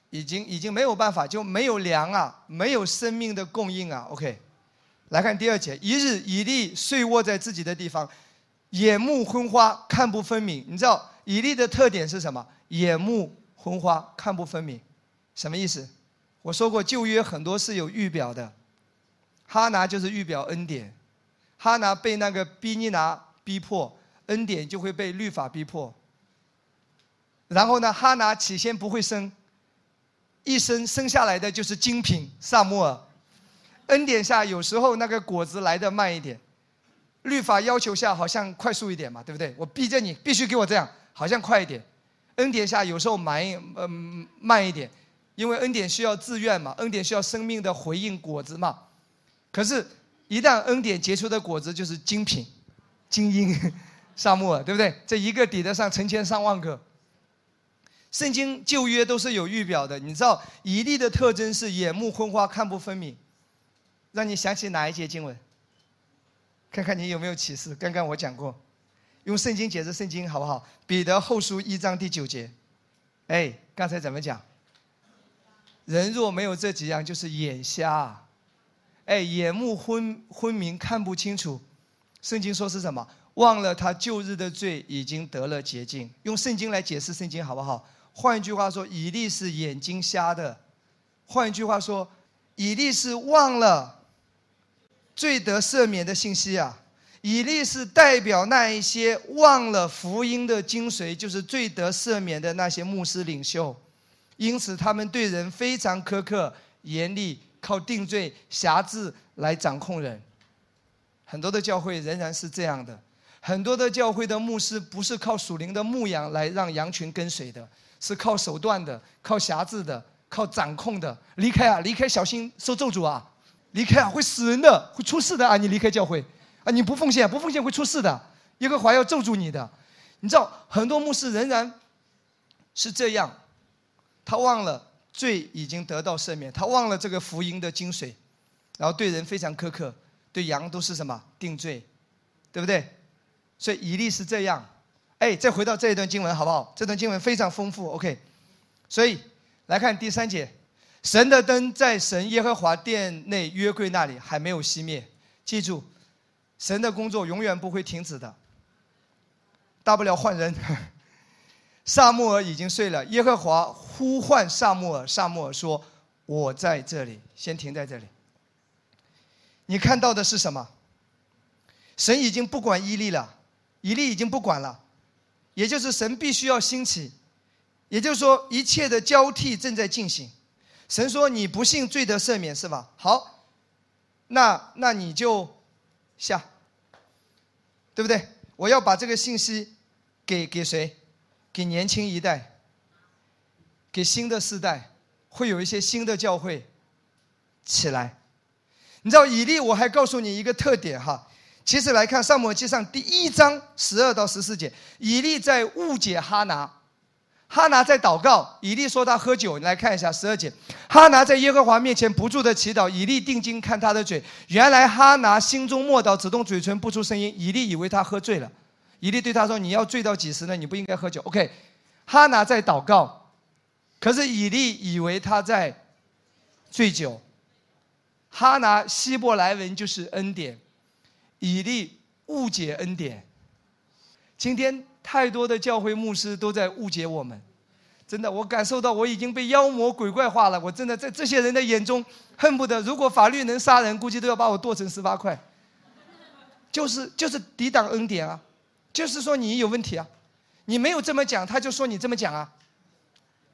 已经已经没有办法，就没有粮啊，没有生命的供应啊。OK，来看第二节，一日以利睡卧在自己的地方，眼目昏花，看不分明。你知道以利的特点是什么？眼目昏花，看不分明，什么意思？我说过旧约很多是有预表的，哈拿就是预表恩典，哈拿被那个比尼拿逼迫，恩典就会被律法逼迫。然后呢，哈拿起先不会生，一生生下来的就是精品萨摩尔。恩典下有时候那个果子来的慢一点，律法要求下好像快速一点嘛，对不对？我逼着你必须给我这样，好像快一点。恩典下有时候慢嗯慢一点，因为恩典需要自愿嘛，恩典需要生命的回应果子嘛。可是，一旦恩典结出的果子就是精品、精英 <laughs> 沙漠，对不对？这一个抵得上成千上万个。圣经旧约都是有预表的，你知道以利的特征是眼目昏花，看不分明，让你想起哪一节经文？看看你有没有启示？刚刚我讲过，用圣经解释圣经好不好？彼得后书一章第九节，哎，刚才怎么讲？人若没有这几样，就是眼瞎，哎，眼目昏昏明，看不清楚。圣经说是什么？忘了他旧日的罪已经得了洁净。用圣经来解释圣经好不好？换一句话说，以利是眼睛瞎的；换一句话说，以利是忘了罪得赦免的信息啊。以利是代表那一些忘了福音的精髓，就是罪得赦免的那些牧师领袖，因此他们对人非常苛刻、严厉，靠定罪、辖制来掌控人。很多的教会仍然是这样的，很多的教会的牧师不是靠属灵的牧养来让羊群跟随的，是靠手段的、靠辖制的、靠掌控的。离开啊，离开，小心受咒诅啊！离开啊，会死人的，会出事的啊！你离开教会。啊！你不奉献，不奉献会出事的。耶和华要咒住你的。你知道，很多牧师仍然是这样，他忘了罪已经得到赦免，他忘了这个福音的精髓，然后对人非常苛刻，对羊都是什么定罪，对不对？所以以利是这样。哎，再回到这一段经文好不好？这段经文非常丰富。OK，所以来看第三节，神的灯在神耶和华殿内约柜那里还没有熄灭。记住。神的工作永远不会停止的，大不了换人。<laughs> 萨穆尔已经睡了，耶和华呼唤萨穆尔，萨穆尔说：“我在这里。”先停在这里。你看到的是什么？神已经不管伊利了，伊利已经不管了，也就是神必须要兴起，也就是说一切的交替正在进行。神说：“你不信罪得赦免是吧？”好，那那你就下。对不对？我要把这个信息给给谁？给年轻一代，给新的世代，会有一些新的教会起来。你知道以利，我还告诉你一个特点哈。其实来看《上摩记上》第一章十二到十四节，以利在误解哈拿。哈拿在祷告，以利说他喝酒。你来看一下十二节，哈拿在耶和华面前不住的祈祷，以利定睛看他的嘴。原来哈拿心中默祷，只动嘴唇不出声音。以利以为他喝醉了，以利对他说：“你要醉到几时呢？你不应该喝酒。” OK，哈拿在祷告，可是以利以为他在醉酒。哈拿希伯来文就是恩典，以利误解恩典。今天。太多的教会牧师都在误解我们，真的，我感受到我已经被妖魔鬼怪化了。我真的在这些人的眼中，恨不得如果法律能杀人，估计都要把我剁成十八块。就是就是抵挡恩典啊，就是说你有问题啊，你没有这么讲，他就说你这么讲啊，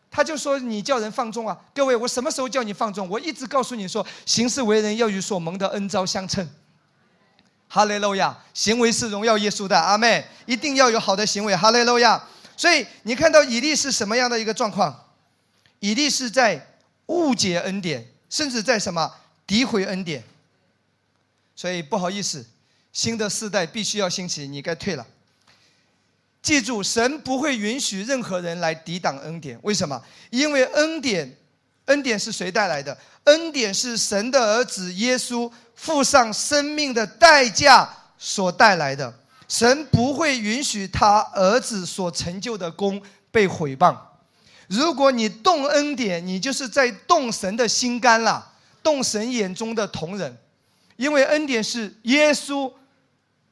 他就说你叫人放纵啊。各位，我什么时候叫你放纵？我一直告诉你说，行事为人要与所蒙的恩招相称。哈利路亚，行为是荣耀耶稣的，阿妹一定要有好的行为。哈利路亚，所以你看到以利是什么样的一个状况？以利是在误解恩典，甚至在什么诋毁恩典。所以不好意思，新的世代必须要兴起，你该退了。记住，神不会允许任何人来抵挡恩典。为什么？因为恩典，恩典是谁带来的？恩典是神的儿子耶稣。付上生命的代价所带来的，神不会允许他儿子所成就的功被毁谤。如果你动恩典，你就是在动神的心肝了，动神眼中的同人。因为恩典是耶稣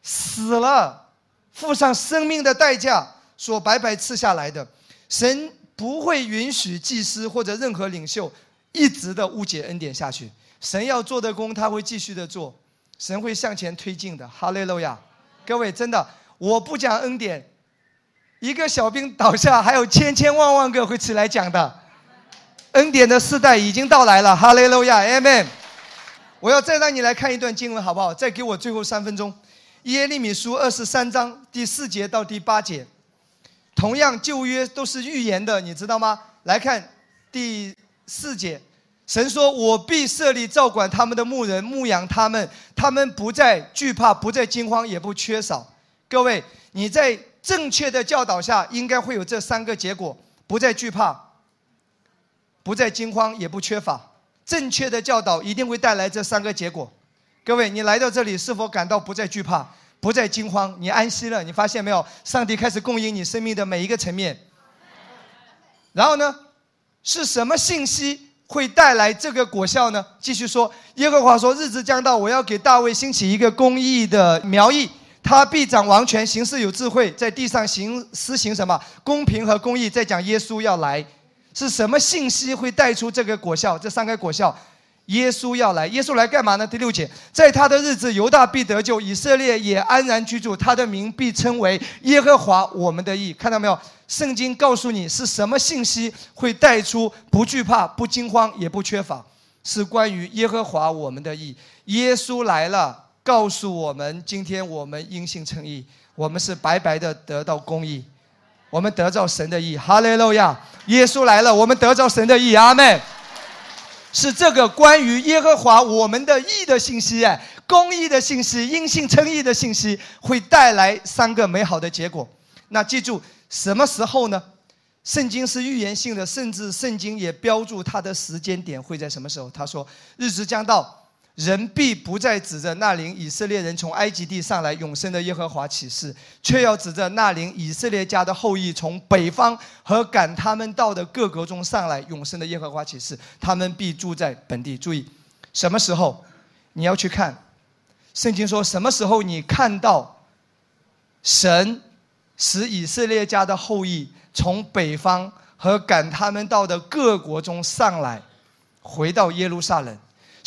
死了，付上生命的代价所白白赐下来的。神不会允许祭司或者任何领袖一直的误解恩典下去。神要做的工，他会继续的做，神会向前推进的。哈利路亚！各位，真的，我不讲恩典，一个小兵倒下，还有千千万万个会起来讲的。恩典的时代已经到来了。哈利路亚，mm。我要再让你来看一段经文，好不好？再给我最后三分钟。耶利米书二十三章第四节到第八节，同样旧约都是预言的，你知道吗？来看第四节。神说：“我必设立照管他们的牧人，牧养他们，他们不再惧怕，不再惊慌，也不缺少。”各位，你在正确的教导下，应该会有这三个结果：不再惧怕，不再惊慌，也不缺乏。正确的教导一定会带来这三个结果。各位，你来到这里，是否感到不再惧怕，不再惊慌？你安息了？你发现没有？上帝开始供应你生命的每一个层面。然后呢？是什么信息？会带来这个果效呢？继续说，耶和华说：“日子将到，我要给大卫兴起一个公义的苗裔，他必掌王权，行事有智慧，在地上行施行什么公平和公义。在讲耶稣要来，是什么信息会带出这个果效？这三个果效，耶稣要来，耶稣来干嘛呢？第六节，在他的日子，犹大必得救，以色列也安然居住，他的名必称为耶和华我们的义。看到没有？圣经告诉你是什么信息会带出不惧怕、不惊慌、也不缺乏，是关于耶和华我们的义。耶稣来了。告诉我们，今天我们因信称义，我们是白白的得到公义，我们得到神的义。哈利路亚！耶稣来了，我们得到神的义。阿门。是这个关于耶和华我们的义的信息，哎，公义的信息，因信称义的信息，会带来三个美好的结果。那记住，什么时候呢？圣经是预言性的，甚至圣经也标注它的时间点会在什么时候。他说，日子将到。人必不再指着那领以色列人从埃及地上来永生的耶和华起誓，却要指着那领以色列家的后裔从北方和赶他们到的各国中上来永生的耶和华起誓，他们必住在本地。注意，什么时候你要去看？圣经说什么时候你看到神使以色列家的后裔从北方和赶他们到的各国中上来，回到耶路撒冷？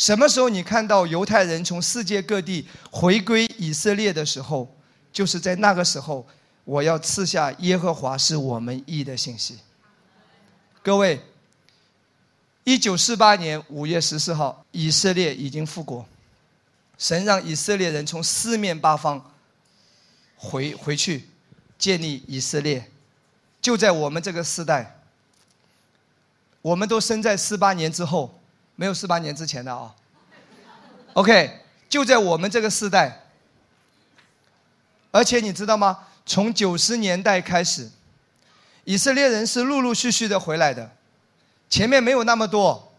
什么时候你看到犹太人从世界各地回归以色列的时候，就是在那个时候，我要赐下耶和华是我们义的信息。各位，一九四八年五月十四号，以色列已经复国，神让以色列人从四面八方回回去建立以色列，就在我们这个时代，我们都生在四八年之后。没有四八年之前的啊，OK，就在我们这个时代，而且你知道吗？从九十年代开始，以色列人是陆陆续续的回来的，前面没有那么多，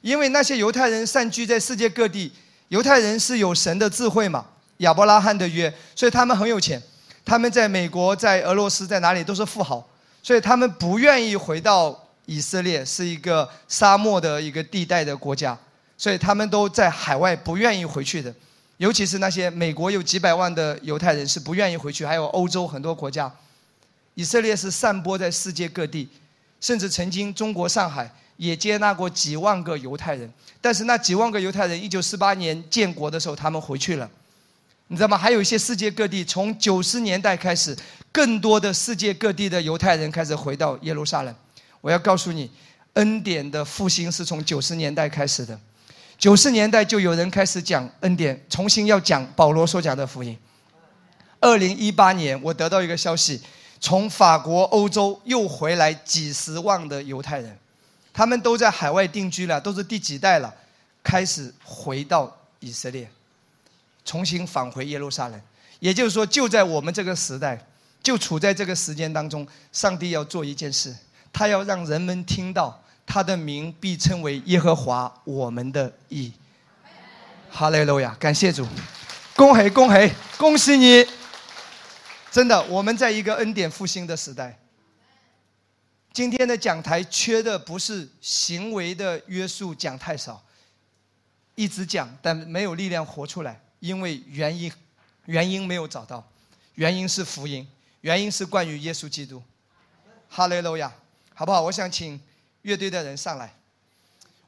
因为那些犹太人散居在世界各地，犹太人是有神的智慧嘛，亚伯拉罕的约，所以他们很有钱，他们在美国、在俄罗斯、在哪里都是富豪，所以他们不愿意回到。以色列是一个沙漠的一个地带的国家，所以他们都在海外不愿意回去的，尤其是那些美国有几百万的犹太人是不愿意回去，还有欧洲很多国家。以色列是散播在世界各地，甚至曾经中国上海也接纳过几万个犹太人，但是那几万个犹太人一九四八年建国的时候他们回去了，你知道吗？还有一些世界各地从九十年代开始，更多的世界各地的犹太人开始回到耶路撒冷。我要告诉你，恩典的复兴是从九十年代开始的。九十年代就有人开始讲恩典，重新要讲保罗所讲的福音。二零一八年，我得到一个消息，从法国、欧洲又回来几十万的犹太人，他们都在海外定居了，都是第几代了，开始回到以色列，重新返回耶路撒冷。也就是说，就在我们这个时代，就处在这个时间当中，上帝要做一件事。他要让人们听到他的名必称为耶和华我们的义。哈利路亚，感谢主，恭喜恭喜，恭喜你！真的，我们在一个恩典复兴的时代。今天的讲台缺的不是行为的约束，讲太少，一直讲，但没有力量活出来，因为原因，原因没有找到，原因是福音，原因是关于耶稣基督。哈利路亚。好不好？我想请乐队的人上来。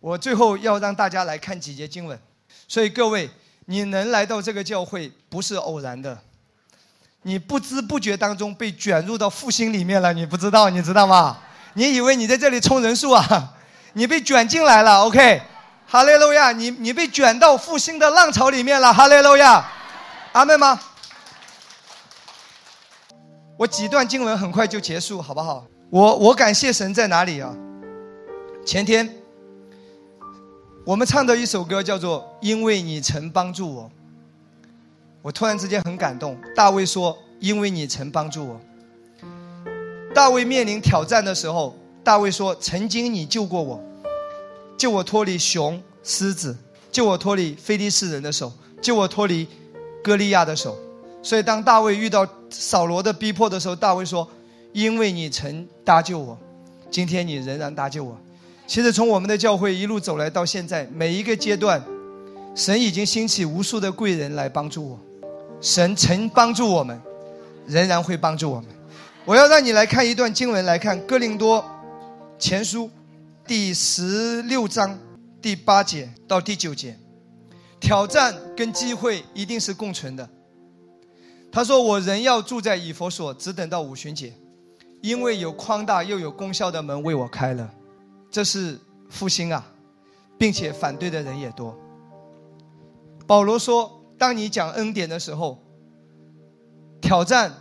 我最后要让大家来看几节经文，所以各位，你能来到这个教会不是偶然的，你不知不觉当中被卷入到复兴里面了，你不知道，你知道吗？你以为你在这里充人数啊？你被卷进来了，OK？哈利路亚！你你被卷到复兴的浪潮里面了，哈利路亚！阿门吗？我几段经文很快就结束，好不好？我我感谢神在哪里啊？前天我们唱的一首歌叫做《因为你曾帮助我》，我突然之间很感动。大卫说：“因为你曾帮助我。”大卫面临挑战的时候，大卫说：“曾经你救过我，救我脱离熊、狮子，救我脱离非利士人的手，救我脱离歌利亚的手。”所以当大卫遇到扫罗的逼迫的时候，大卫说。因为你曾搭救我，今天你仍然搭救我。其实从我们的教会一路走来到现在，每一个阶段，神已经兴起无数的贵人来帮助我。神曾帮助我们，仍然会帮助我们。我要让你来看一段经文，来看哥林多前书第十六章第八节到第九节。挑战跟机会一定是共存的。他说：“我仍要住在以佛所，只等到五旬节，因为有宽大又有功效的门为我开了。”这是复兴啊，并且反对的人也多。保罗说：“当你讲恩典的时候，挑战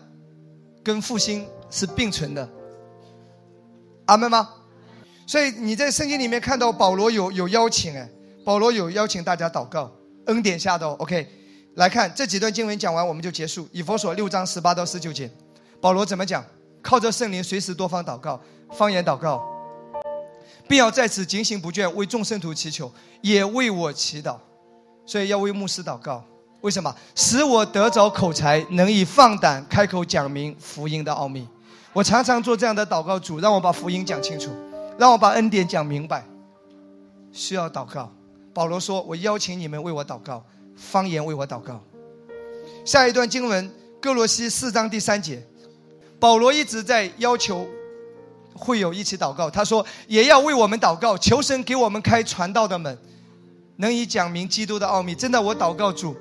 跟复兴是并存的。”阿门吗？所以你在圣经里面看到保罗有有邀请哎，保罗有邀请大家祷告。恩典下的 OK，来看这几段经文讲完我们就结束。以佛所六章十八到十九节，保罗怎么讲？靠着圣灵，随时多方祷告，方言祷告，并要在此警醒不倦，为众圣徒祈求，也为我祈祷。所以要为牧师祷告。为什么？使我得着口才，能以放胆开口讲明福音的奥秘。我常常做这样的祷告，主让我把福音讲清楚，让我把恩典讲明白。需要祷告。保罗说：“我邀请你们为我祷告，方言为我祷告。”下一段经文，哥罗西四章第三节，保罗一直在要求会友一起祷告。他说：“也要为我们祷告，求神给我们开传道的门，能以讲明基督的奥秘。”真的，我祷告主，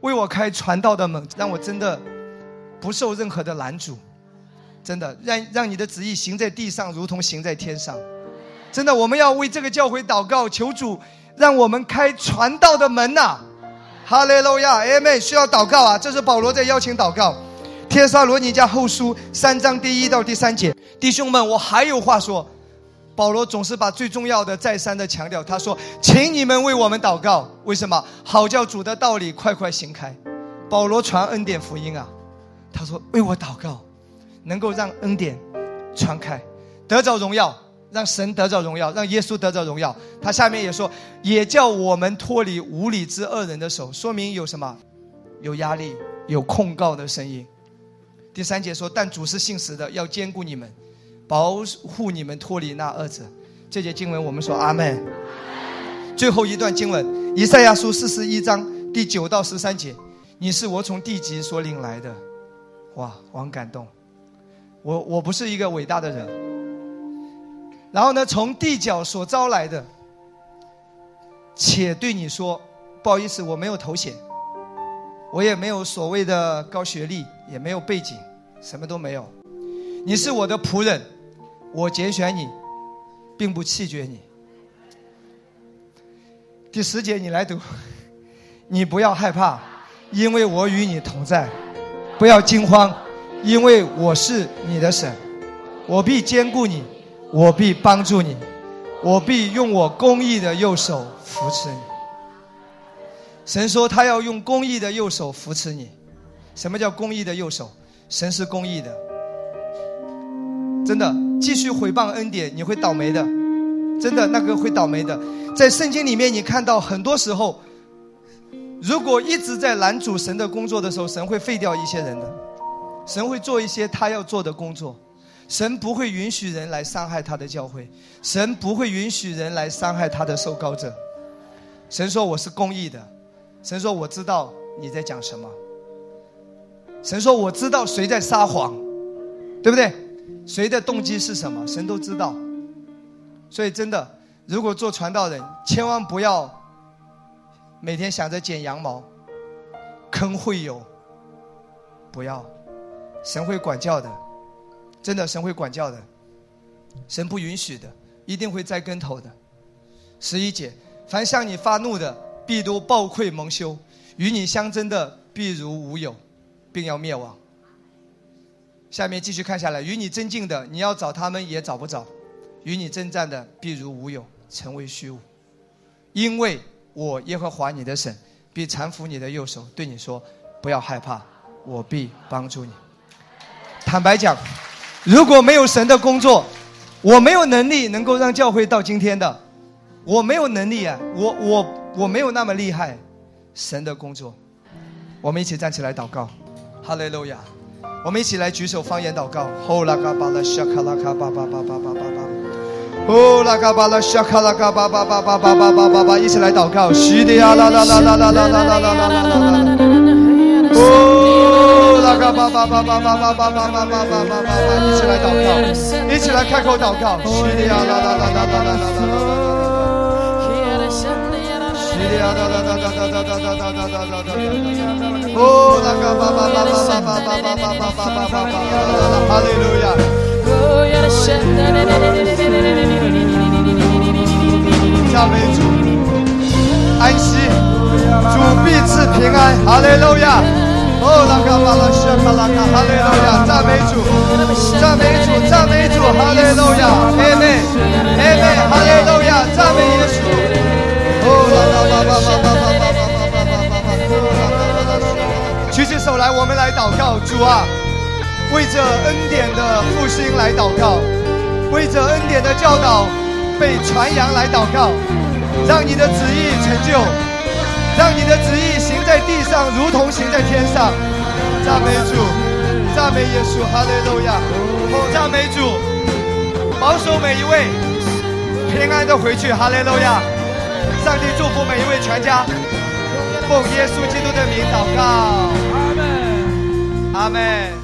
为我开传道的门，让我真的不受任何的拦阻。真的，让让你的旨意行在地上，如同行在天上。真的，我们要为这个教会祷告，求主。让我们开传道的门呐！哈利路亚，阿门！需要祷告啊！这是保罗在邀请祷告。帖撒罗尼迦后书三章第一到第三节，弟兄们，我还有话说。保罗总是把最重要的再三的强调，他说：“请你们为我们祷告。为什么？好叫主的道理快快行开。”保罗传恩典福音啊，他说：“为我祷告，能够让恩典传开，得着荣耀。”让神得着荣耀，让耶稣得着荣耀。他下面也说，也叫我们脱离无理之恶人的手，说明有什么？有压力，有控告的声音。第三节说，但主是信实的，要兼顾你们，保护你们脱离那恶者。这节经文我们说阿门。最后一段经文，以赛亚书四十一章第九到十三节，你是我从地极所领来的，哇，我很感动。我我不是一个伟大的人。然后呢，从地角所招来的，且对你说，不好意思，我没有头衔，我也没有所谓的高学历，也没有背景，什么都没有。你是我的仆人，我拣选你，并不弃绝你。第十节你来读，<laughs> 你不要害怕，因为我与你同在；不要惊慌，因为我是你的神，我必兼顾你。我必帮助你，我必用我公义的右手扶持你。神说他要用公义的右手扶持你。什么叫公义的右手？神是公义的。真的，继续毁谤恩典，你会倒霉的。真的，那个会倒霉的。在圣经里面，你看到很多时候，如果一直在拦阻神的工作的时候，神会废掉一些人的，神会做一些他要做的工作。神不会允许人来伤害他的教会，神不会允许人来伤害他的受膏者。神说我是公义的，神说我知道你在讲什么。神说我知道谁在撒谎，对不对？谁的动机是什么？神都知道。所以真的，如果做传道人，千万不要每天想着剪羊毛，坑会有，不要，神会管教的。真的，神会管教的，神不允许的，一定会栽跟头的。十一姐，凡向你发怒的，必都暴愧蒙羞；与你相争的，必如无有，并要灭亡。下面继续看下来，与你争竞的，你要找他们也找不着；与你征战的，必如无有，成为虚无。因为我耶和华你的神必搀扶你的右手，对你说：不要害怕，我必帮助你。坦白讲。如果没有神的工作，我没有能力能够让教会到今天的，我没有能力啊，我我我没有那么厉害。神的工作，我们一起站起来祷告，哈利路亚！我们一起来举手方言祷告。呼啦嘎巴拉沙卡拉卡巴巴巴巴巴巴巴，呼啦嘎巴拉沙卡拉卡巴巴巴巴巴巴巴巴巴，一起来祷告。西的呀啦啦啦啦啦啦啦啦啦啦啦啦啦。那个巴巴巴巴巴巴巴巴巴巴巴巴巴，一起来祷告，一起来开口祷告。西利亚啦啦啦啦啦啦啦啦啦啦。赞美主，主必赐平安，哈利路亚。哦，拉卡巴拉西卡拉卡，哈利路亚，赞美主，赞美主，赞美主，哈利路亚，阿门，阿门，哈利路亚，赞美耶稣。哦举起手来，我们来祷告，主啊，为着恩典的复兴来祷告，为着恩典的教导。被传扬来祷告，让你的旨意成就，让你的旨意行在地上，如同行在天上。赞美主，赞美耶稣，哈利路亚！赞美主，保守每一位平安的回去，哈利路亚！上帝祝福每一位全家，奉耶稣基督的名祷告，阿门，阿门。